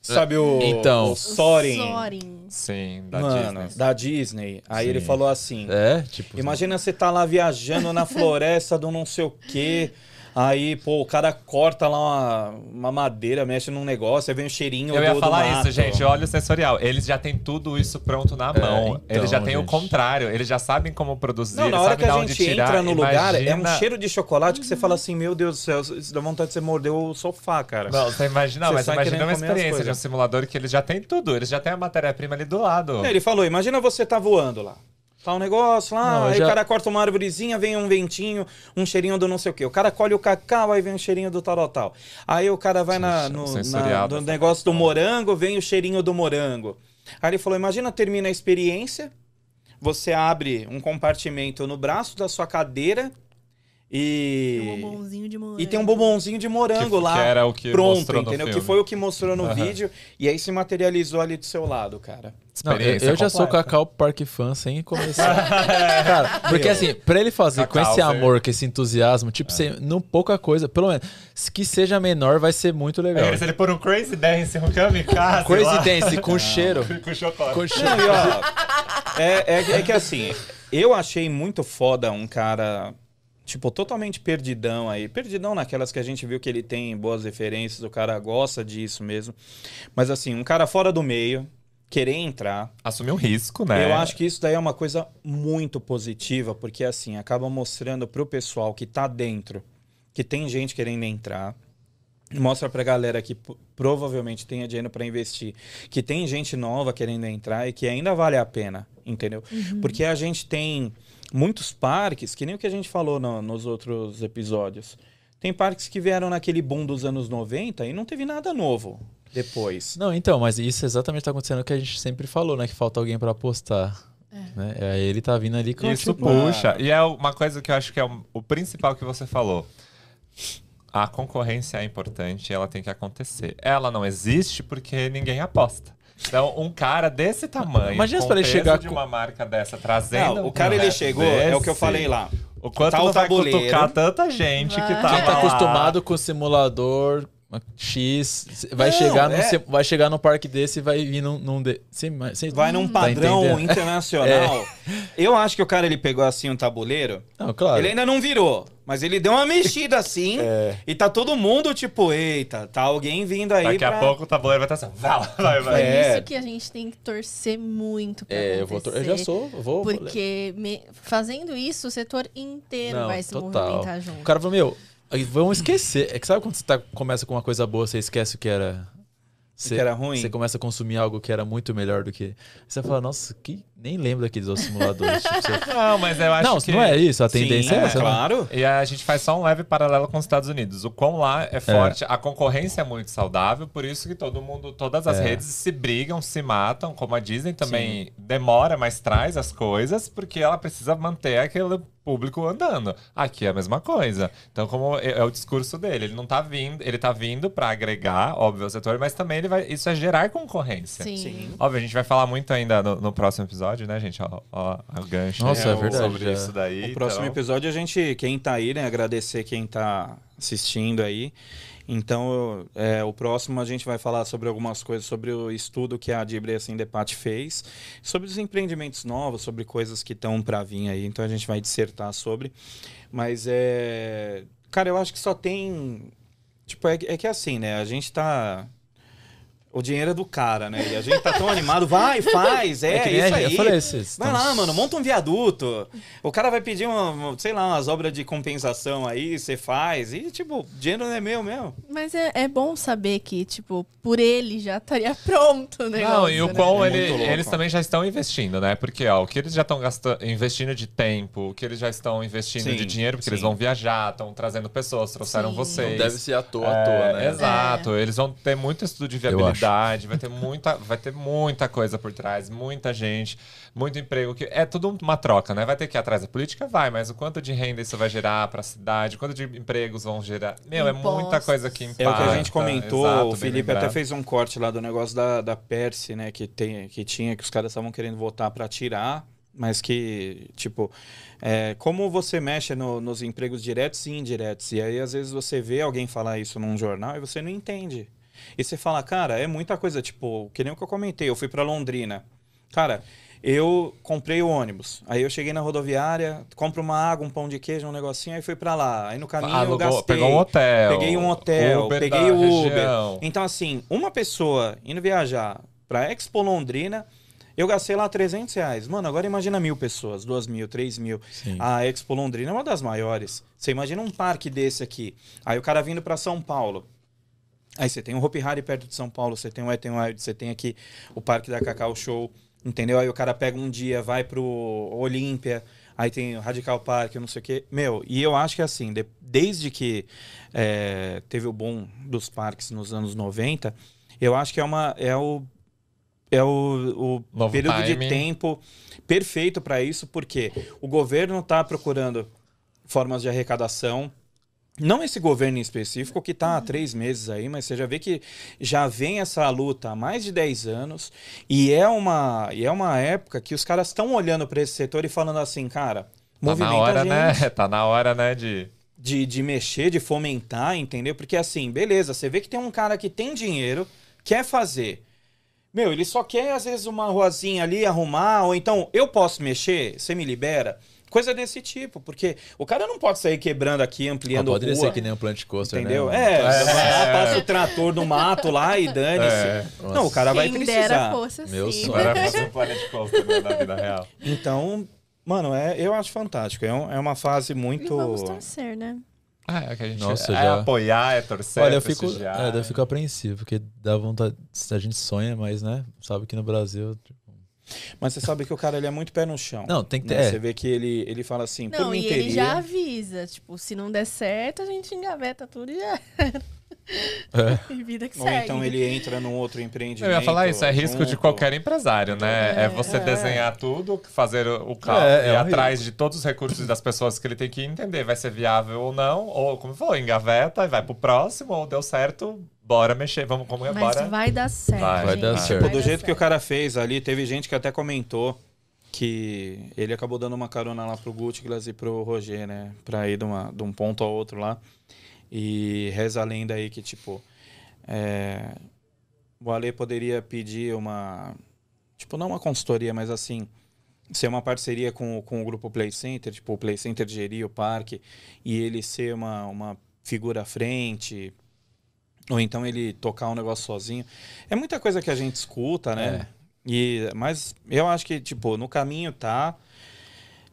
Sabe o, Então. o Soaring? Soaring. Sim, da Mano, Disney. da Disney. Aí Sim. ele falou assim: É, tipo. Imagina você tá lá viajando na floresta do não sei o quê. Aí, pô, o cara corta lá uma, uma madeira, mexe num negócio, aí vem o cheirinho Eu ia do, falar do isso, gente. Olha o sensorial. Eles já têm tudo isso pronto na mão. então, eles já têm o gente. contrário. Eles já sabem como produzir. Não, eles na hora que sabem a gente tirar. entra no lugar, é um Imagina- cheiro de chocolate que você fala assim, meu Deus do céu, isso dá vontade de você morder o sofá, cara. Não, você imagina, Você mas imagina uma experiência de um simulador que eles já têm tudo. Eles já têm a matéria-prima ali do lado. É, Ele falou, imagina você tá voando lá. Tá um negócio lá, Não, aí já- o cara corta uma árvorezinha, vem um ventinho, um cheirinho do não sei o quê. O cara colhe o cacau, aí vem um cheirinho do tal, tal. Aí o cara vai na, no, na- no dessa negócio do morango, vem o cheirinho do morango. Aí ele falou, imagina termina a experiência, você abre um compartimento no braço da sua cadeira e... Tem um bombonzinho de morango. E tem um bombonzinho de morango Que- lá. que era o que pronto, mostrou no entendeu? Que filme. foi o que mostrou no vídeo. E aí se materializou ali do seu lado, cara. Não, eu, eu já sou. Cacau Park fã sem começar. Cara, porque assim, pra ele fazer com Cacau, esse você- amor, com esse entusiasmo, tipo, sem, não pouca coisa, pelo menos, que seja menor, vai ser muito legal. É, se ele pôr um Crazy Dance, um kamikaze Crazy lá, Dance com cheiro. com chocolate. Com cheiro. Não, e ó, é, é- é que assim, eu achei muito foda um cara, tipo, totalmente perdidão aí. Perdidão naquelas que a gente viu que ele tem boas referências, o cara gosta disso mesmo. Mas assim, um cara fora do meio, querer entrar. Assumir um risco, né? Eu acho que isso daí é uma coisa muito positiva, porque assim, acaba mostrando pro pessoal que tá dentro, que tem gente querendo entrar, mostra pra galera que provavelmente tenha dinheiro para investir, que tem gente nova querendo entrar e que ainda vale a pena, entendeu? Porque a gente tem muitos parques, que nem o que a gente falou no- nos outros episódios. Tem parques que vieram naquele boom dos anos 90 e não teve nada novo depois. Não, então, mas isso exatamente tá acontecendo o que a gente sempre falou, né? Que falta alguém pra apostar. Né? Aí ele tá vindo ali com Isso tipo, puxa. E é uma coisa que eu acho que é o, o principal que você falou. A concorrência é importante e ela tem que acontecer. Ela não existe porque ninguém aposta. Então, um cara desse tamanho, Imagina com ele chegar de com- uma marca dessa, trazendo Não, o cara ele chegou, é o que eu desse, falei lá. O quanto Tá o não vai tabuleiro. cutucar tanta gente que tá Quem tá acostumado com simulador X, vai, Não, chegar num, é- vai chegar num parque desse e vai vir num. num de... Mas- sim, Vai num tá padrão entendendo? internacional. Eu acho que o cara ele pegou assim um tabuleiro. Não, claro. Ele ainda não virou, mas ele deu uma mexida assim. É. E tá todo mundo tipo, eita, tá alguém vindo aí. Daqui pra... a pouco o tabuleiro vai estar assim. Vai, vai, vai. Por É. isso que a gente tem que torcer muito pra É, eu, vou, eu já sou. Eu vou, Porque me- fazendo isso, o setor inteiro Não, vai se total. movimentar O junto. cara falou, meu, vamos esquecer. É que sabe quando você tá- começa com uma coisa boa, você esquece o que era. Você, que era ruim? Você começa a consumir algo que era muito melhor do que. Você fala, nossa, que nem lembro daqueles outros simuladores. tipo, você- Não, mas eu acho Não, que... não é isso. A Sim, tendência é, é, essa. né? claro. E a gente faz só um leve paralelo com os Estados Unidos. O quão lá é forte, a concorrência é muito saudável, por isso que todo mundo, todas as É. redes se brigam, se matam, como a Disney também demora, mas traz as coisas, porque ela precisa manter aquele público andando. Aqui é a mesma coisa. Então, como é, é o discurso dele, ele não tá vindo, ele tá vindo para agregar, óbvio, ao setor, mas também ele vai, isso é gerar concorrência. Sim. Sim. Óbvio, a gente vai falar muito ainda no, no próximo episódio, né, gente? Ó, ó, o gancho Nossa, aí, é verdade, sobre já. isso daí. O próximo então- episódio a gente, quem tá aí, né? Agradecer quem tá assistindo aí. Então, é, o próximo a gente vai falar sobre algumas coisas, sobre o estudo que a Dibre assim fez, sobre os empreendimentos novos, sobre coisas que estão para vir aí. Então a gente vai dissertar sobre. Mas é. Cara, eu acho que só tem. Tipo, é, é que é assim, né? A gente tá. O dinheiro é do cara, né? E a gente tá tão animado, vai, faz, é, que a isso aí. eu falei, esses vai lá, mano, monta um viaduto. O cara vai pedir, uma, sei lá, umas obras de compensação aí, você faz. E, tipo, dinheiro não é meu mesmo. Mas é, é bom saber que, tipo, por ele já estaria pronto o negócio. Não, e o né? quão É ele- eles também já estão investindo, né? Porque ó, o que eles já estão gastando, investindo de tempo, o que eles já estão investindo Sim, de dinheiro, porque sim. eles vão viajar, estão trazendo pessoas, trouxeram Sim. vocês. Não deve ser à toa, É, à toa, né? Exato, eles vão ter muito estudo de Eu vai ter muita, vai ter muita coisa por trás, muita gente, muito emprego que é tudo uma troca, né? Vai ter que ir atrás da política, vai, mas o quanto de renda isso vai gerar para a cidade, quanto de empregos vão gerar? Meu, é muita Impostos. coisa que É impacta. o que a gente comentou, exato, o Felipe até fez um corte lá do negócio da, da Perse, né? Que, tem, que tinha, que os caras estavam querendo votar para tirar, mas que, tipo, é, como você mexe no- nos empregos diretos e indiretos, e aí às vezes você vê alguém falar isso num jornal e você não entende. E você fala, cara, é muita coisa, tipo, que nem o que eu comentei, eu fui para Londrina. Cara, eu comprei o ônibus, aí eu cheguei na rodoviária, compro uma água, um pão de queijo, um negocinho, aí fui para lá. Aí no caminho eu gastei. pegou um hotel. Peguei um hotel, Uber peguei o Uber. região. Então, assim, uma pessoa indo viajar pra Expo Londrina, eu gastei lá 300 reais. Mano, agora imagina mil pessoas, duas mil, três mil. Sim. A Expo Londrina é uma das maiores. Você imagina um parque desse aqui. Aí o cara vindo pra São Paulo. Aí você tem o Hopi Hari perto de São Paulo, você tem o Wet n Wild, você tem aqui o Parque da Cacau Show, entendeu? Aí o cara pega um dia, vai pro Olímpia, aí tem o Radical Park, não sei o quê. Meu, e eu acho que assim, de- desde que é, teve o boom dos parques nos anos 90, eu acho que é uma é o é o, o período de timing. tempo perfeito para isso, porque o governo está procurando formas de arrecadação. Não esse governo em específico, que está há três meses aí, mas você já vê que já vem essa luta há mais de 10 anos, e é uma, e é uma época que os caras estão olhando para esse setor e falando assim, cara, Tá na hora, né? Tá na hora, né, de... de, de mexer, de fomentar, entendeu? Porque assim, beleza, você vê que tem um cara que tem dinheiro, quer fazer. Meu, ele só quer, às vezes, uma ruazinha ali, arrumar, ou então, eu posso mexer, você me libera. Coisa desse tipo, porque o cara não pode sair quebrando aqui, ampliando Não pode rua. descer que nem um plant coaster, Entendeu? né? É, vai lá, passa o trator no mato lá e dane-se. É. Não, o cara vai Quem dera precisar. fosse Meu assim. sonho. Era fazer um Planet Coaster né, na vida real. Então, mano, é, eu acho fantástico. É, um- é uma fase E muito. vamos torcer, né? Ah, é que a gente Nossa, é já- apoiar, é torcer, Olha, é eu fico, é, eu fico apreensivo, porque dá vontade. A gente sonha, mas, né? Sabe que no Brasil. tipo, Mas você sabe que o cara ele é muito pé no chão. Não, tem que ter- né? é. Você vê que ele, ele fala assim, por Não, mim e teria. ele já avisa, tipo, se não der certo, a gente engaveta tudo e já era. E vida que Ou segue. então ele entra num outro empreendimento. Eu ia falar isso, é risco de qualquer empresário, né? É, É, você é. desenhar tudo, fazer o carro, É, é ir um atrás de todos os recursos das pessoas que ele tem que entender, vai ser viável ou não, ou como falou, engaveta e vai pro próximo, ou deu certo, bora mexer, vamos como é, Mas bora. vai dar certo. Vai, vai dar certo. Pô, do jeito que o cara fez ali, teve gente que até comentou que ele acabou dando uma carona lá pro Gutglas e pro Roger, né? Pra ir de, uma, de um ponto ao outro lá. E reza a lenda aí que, tipo, é, o Ale poderia pedir uma. Tipo, não uma consultoria, mas assim. Ser uma parceria com, o- com o grupo Play Center, tipo, o Play Center gerir o parque e ele ser uma, uma figura à frente, ou então ele tocar um negócio sozinho. É muita coisa que a gente escuta, né? E, mas eu acho que, tipo, no caminho tá.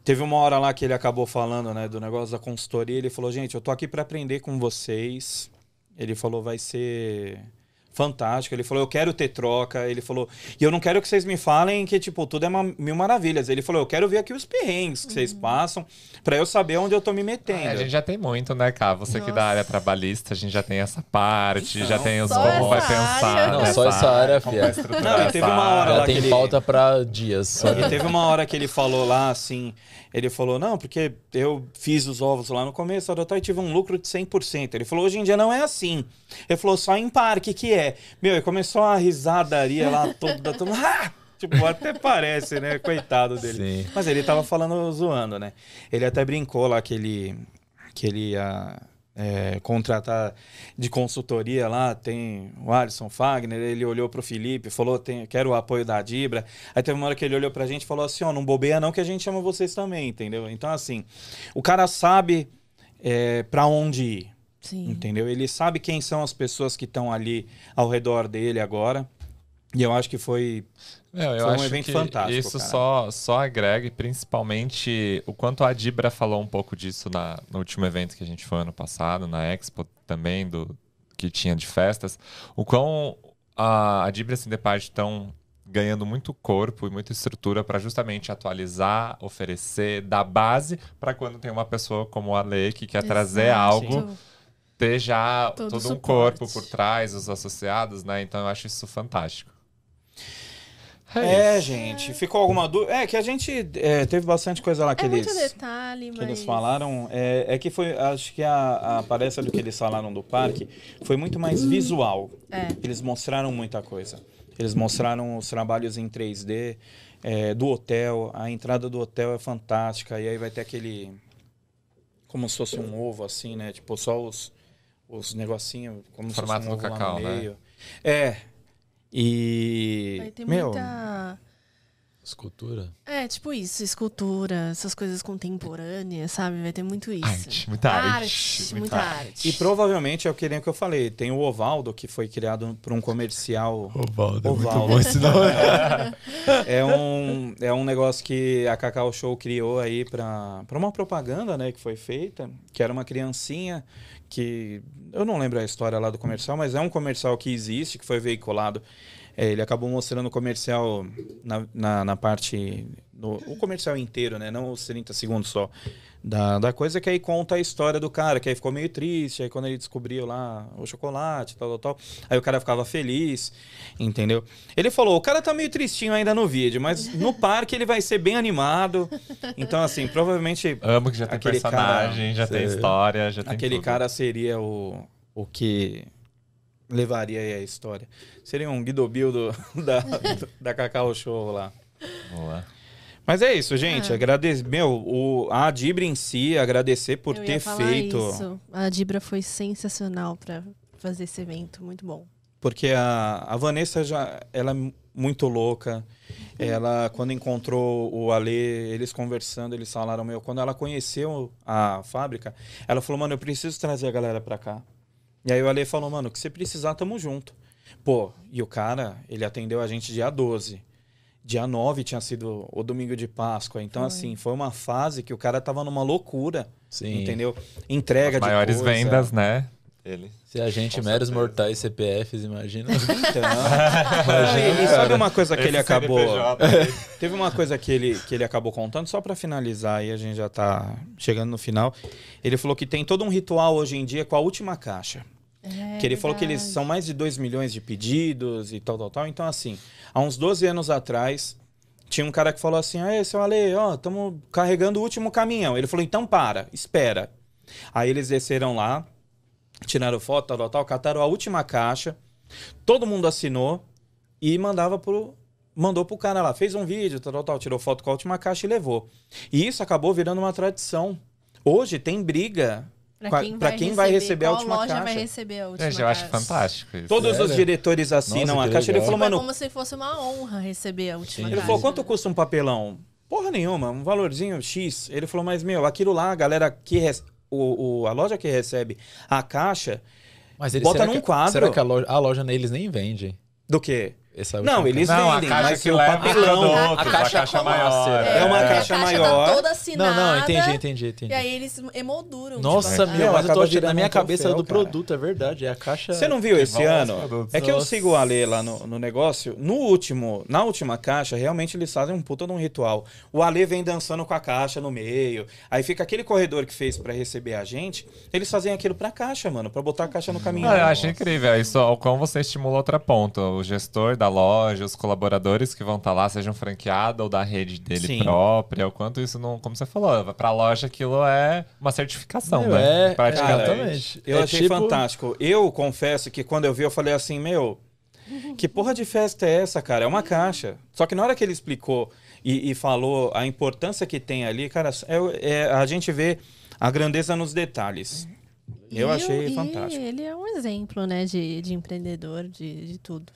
Teve uma hora lá que ele acabou falando, né, do negócio da consultoria. Ele falou, gente, eu tô aqui para aprender com vocês. Ele falou, vai ser fantástico. Ele falou, eu quero ter troca. Ele falou, e eu não quero que vocês me falem que, tipo, tudo é uma, mil maravilhas. Ele falou, eu quero ver aqui os perrengues que vocês passam para eu saber onde eu tô me metendo. É, a gente já tem muito, né, Cá? Você que da Nossa. área trabalhista, a gente já tem essa parte, já Não, tem os como vai pensar. Não, nessa só essa área, fia. Não, e teve uma hora área. lá Já tem que ele- pauta pra dias. Só E teve uma hora que ele falou lá assim, ele falou, não, porque eu fiz os ovos lá no começo, adotar e tive um lucro de 100%. Ele falou, hoje em dia não é assim. Ele falou, só em parque que é. Meu, e começou uma risadaria lá, toda, toda, ah! Tipo, até parece, né? Coitado dele. Sim. Mas ele tava falando, zoando, né? Ele até brincou lá que ele, que ele ia é, contratar de consultoria lá, tem o Alisson Fagner, ele olhou pro Felipe, falou, tem, quero o apoio da Dibra. Aí teve uma hora que ele olhou pra gente e falou assim, ó, não bobeia não que a gente chama vocês também, entendeu? Então, assim, o cara sabe é, para onde ir, Sim. entendeu? Ele sabe quem são as pessoas que estão ali ao redor dele agora. E eu acho que foi Meu, eu Foi um evento que fantástico, Isso cara. só, só agrega, e principalmente o quanto a Dibra falou um pouco disso na, no último evento que a gente foi ano passado, na Expo também, do que tinha de festas, o quão a, a Dibra e a Cindepart estão ganhando muito corpo e muita estrutura para justamente atualizar, oferecer, dar base para quando tem uma pessoa como a Lei que quer trazer Exato. algo ter já Todo todo, um corpo por trás, os associados, né? Então eu acho isso fantástico. É, isso. gente, ficou alguma dúvida? É que a gente é, teve bastante coisa lá que É eles muito detalhe, que mas... eles falaram. É, é que foi, acho que a, a palestra do que eles falaram do parque foi muito mais visual. É. Eles mostraram muita coisa. Eles mostraram os trabalhos em 3D é, do hotel. A entrada do hotel é fantástica. E aí vai ter aquele como se fosse um ovo assim, né? Tipo só os os negocinhos como Formato se fosse um do cacau, né? meio. É. E Vai ter meu, muita... Escultura. É, tipo isso, escultura, essas coisas contemporâneas, sabe? Vai ter muito isso. Arte, muita arte. Arte, muita arte. E provavelmente é o que nem que eu falei. Tem o Ovaldo, que foi criado por um comercial. Ovaldo, é muito Ovaldo. bom esse nome. É um, é um negócio que a Cacau Show criou aí para uma propaganda, né, que foi feita, que era uma criancinha que eu não lembro a história lá do comercial, mas é um comercial que existe, que foi veiculado. É, ele acabou mostrando o comercial na, na, na parte. No, o comercial inteiro, né? Não os 30 segundos só. Da, da coisa que aí conta a história do cara, que aí ficou meio triste, aí quando ele descobriu lá o chocolate, tal, tal, tal, aí o cara ficava feliz, entendeu? Ele falou, o cara tá meio tristinho ainda no vídeo, mas no parque ele vai ser bem animado. Então, assim, provavelmente Amo que já tem personagem, já tem história, já tem aquele tudo. cara seria o, o que levaria aí a história. Seria um Guido Bill do, da, da Cacau Show lá. Boa. Mas é isso, gente. Agradecer, meu, o, a Dibra em si, agradecer por Eu ia ter falar feito. Isso. A Dibra foi sensacional pra fazer esse evento, muito bom. Porque a, a Vanessa já ela é muito louca. Ela, quando encontrou o Ale, eles conversando, eles falaram, meu, quando ela conheceu a fábrica, ela falou, mano, eu preciso trazer a galera pra cá. E aí o Ale falou, mano, o que você precisar, tamo junto. Pô, e o cara, ele atendeu a gente dia 12. Dia 9 tinha sido o domingo de Páscoa. Então, assim, foi uma fase que o cara tava numa loucura. Sim. Entendeu? Entrega As de maiores coisa. vendas, né? Ele. Se a gente, Com meros certeza. mortais CPFs, imagina. Então, e, e sabe uma coisa que ele Esse acabou. CNPJ aí. Teve uma coisa que ele, que ele acabou contando, só pra finalizar aí, a gente já tá chegando no final. Ele falou que tem todo um ritual hoje em dia com a última caixa. É que ele falou que eles são mais de 2 milhões de pedidos e tal, tal, tal. Então, assim, há uns 12 anos atrás, tinha um cara que falou assim: Aê, seu Ale, ó, estamos carregando o último caminhão. Ele falou: então para, espera. Aí eles desceram lá, tiraram foto, tal, tal, tal, cataram a última caixa, todo mundo assinou e mandava pro. Mandou pro cara lá, fez um vídeo, tal, tal, tal, tirou foto com a última caixa e levou. E isso acabou virando uma tradição. Hoje tem briga Pra quem, vai, quem vai receber a última loja caixa. vai receber a última Gente, eu acho caixa. fantástico isso. Todos os diretores assinam Nossa, a caixa. Ele falou, mano, como se fosse uma honra receber a última Sim. ele caixa. falou, quanto custa um papelão? Porra nenhuma, um valorzinho X. Ele falou, mas meu, aquilo lá, a galera que rece- o, o- a loja que recebe a caixa, Mas ele, Bota num que, quadro. Será que a loja, a loja neles nem vende? do quê? Essa Não, última eles Não, a vendem, mas que o papelão. produtos, A a caixa caixa, como- maior. É uma porque caixa a maior. Tá toda Não, assinada. não, entendi, entendi, entendi. E aí eles emolduram. Nossa, tipo, a meu, mas eu tô achando, na minha um cabeça era do troféu, cara. produto, é verdade. É a caixa. Você não viu esse ano? É que eu sigo o Ale lá no, no negócio. No último, na última caixa, realmente eles fazem um puta de um ritual. O Ale vem dançando com a caixa no meio. Aí fica aquele corredor que fez pra receber a gente. Eles fazem aquilo pra caixa, mano, Pra botar a caixa no caminhão. Ah, eu acho incrível. Isso, o quão você estimula outra ponta. O gestor da loja, os colaboradores que vão estar lá, sejam franqueado ou da rede dele Sim. própria. O quanto isso não. Como você falou, pra loja aquilo é uma certificação, Meu, né? é- Praticamente. Eu É achei tipo- fantástico. Eu confesso que quando eu vi, eu falei assim, meu, que porra de festa é essa, cara? É uma caixa. Só que na hora que ele explicou e, e falou a importância que tem ali, cara, é, é- a gente vê a grandeza nos detalhes. Eu E achei o- e fantástico. ele é um exemplo, né, de, de empreendedor, de, de tudo.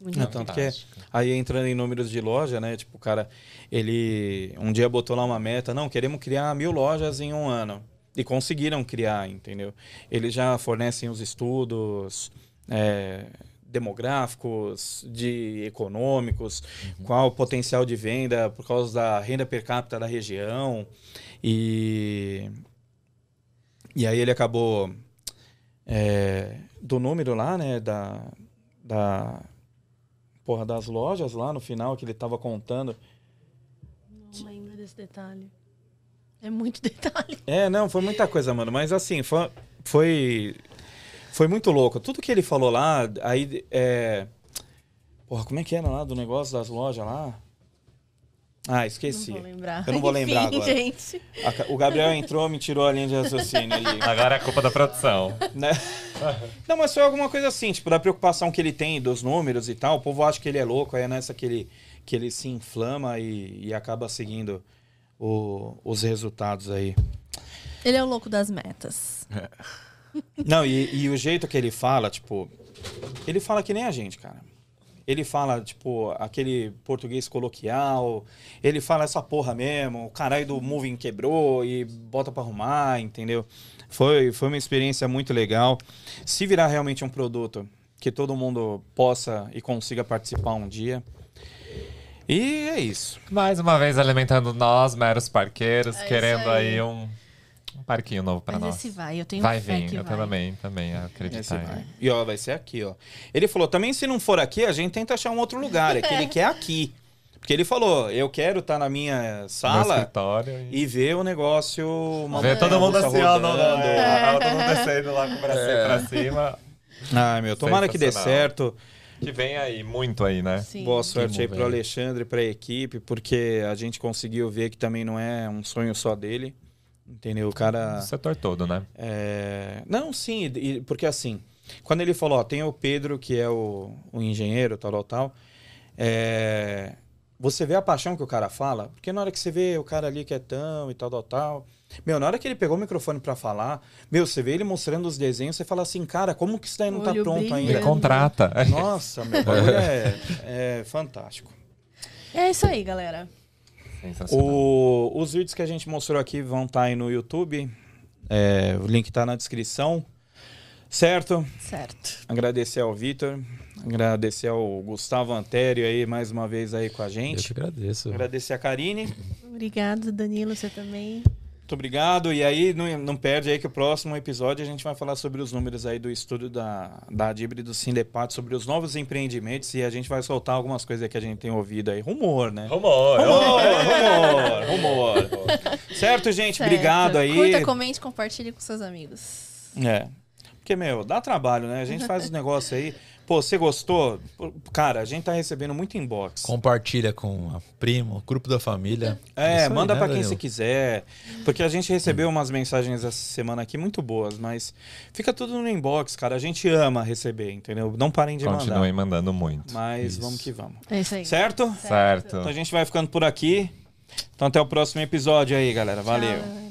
Muito Não, tanto que aí entrando em números de loja, né? Tipo, o cara, ele um dia botou lá uma meta, não, queremos criar mil lojas em um ano. E conseguiram criar, entendeu? Eles já fornecem os estudos é, demográficos, de econômicos, qual o potencial de venda por causa da renda per capita da região. E, e aí ele acabou é, do número lá, né? Da, da, porra, das lojas lá no final que ele tava contando. Não lembro desse detalhe. É muito detalhe. É, não, foi muita coisa, mano. Mas assim, foi. Foi, foi muito louco. Tudo que ele falou lá, aí. É... Porra, como é que era lá do negócio das lojas lá? Ah, esqueci. Não vou lembrar. Eu não vou lembrar Enfim, agora. gente. O Gabriel entrou, me tirou a linha de raciocínio ali. Agora é culpa da produção. né? Não, mas foi alguma coisa assim, tipo, da preocupação que ele tem dos números e tal. O povo acha que ele é louco, aí é nessa que ele, que ele se inflama e, e acaba seguindo o- os resultados aí. Ele é o louco das metas. Não, e, e o jeito que ele fala, tipo, ele fala que nem a gente, cara. Ele fala, tipo, aquele português coloquial. Ele fala essa porra mesmo. O caralho do moving quebrou e bota pra arrumar, entendeu? Foi, foi uma experiência muito legal. Se virar realmente um produto que todo mundo possa e consiga participar um dia. E é isso. Mais uma vez alimentando nós, meros parqueiros, É querendo aí. aí um parquinho novo pra Mas nós. esse vai, eu tenho vai fé vir, eu vai. também, também acredito. Esse vai. E ó, vai ser aqui, ó. Ele falou, também se não for aqui, a gente tenta achar um outro lugar. É que ele quer aqui. Porque ele falou, eu quero estar na minha sala escritório e... e ver o negócio. Uma Ver todo mundo montanha-russa assim, ó, no, é, todo mundo descendo lá com o bracinho pra cima. Ai, meu, tomara que dê certo. Que vem aí, muito aí, né? Sim. Boa sorte aí pro. Alexandre, pra equipe, porque a gente conseguiu ver que também não é um sonho só dele. Entendeu? O cara. O setor todo, né? É, Não, sim, porque assim, quando ele falou, ó, tem o Pedro, que é o, o engenheiro, tal, tal, tal, é, você vê a paixão que o cara fala, porque na hora que você vê o cara ali quietão e tal, tal, tal. Meu, na hora que ele pegou o microfone pra falar, meu, você vê ele mostrando os desenhos, você fala assim, cara, como que isso daí não tá Olho pronto brilhando. Ele ainda? contrata. Nossa, meu, é, é fantástico. É isso aí, galera. Sensacional. O- os vídeos que a gente mostrou aqui vão estar aí no YouTube. É, o link tá na descrição. Certo? Certo. Agradecer ao Vitor, agradecer ao Gustavo Antério aí mais uma vez aí com a Eu gente. que agradeço. Agradecer a Karine. Obrigado, Danilo, você também. Muito obrigado. E aí, não, não perde aí que o próximo episódio a gente vai falar sobre os números aí do estudo da, da Adib e do Sindepat, sobre os novos empreendimentos e a gente vai soltar algumas coisas que a gente tem ouvido aí. Rumor, né? Rumor, Rumor, rumor, rumor. Certo, gente? Certo. Obrigado aí. Curta, comente, compartilhe com seus amigos. É. Porque, meu, dá trabalho, né? A gente faz os negócios aí. Pô, você gostou? Cara, a gente tá recebendo muito inbox. Compartilha com a primo, grupo da família. É, aí, manda né, pra quem você quiser. Porque a gente recebeu umas mensagens essa semana aqui muito boas, mas fica tudo no inbox, cara. A gente ama receber, entendeu? Não parem de Continuem mandar. mandando muito. Mas Isso. vamos que vamos. É isso aí. Certo? Certo. Então a gente vai ficando por aqui. Então até o próximo episódio aí, galera. Valeu. Tchau.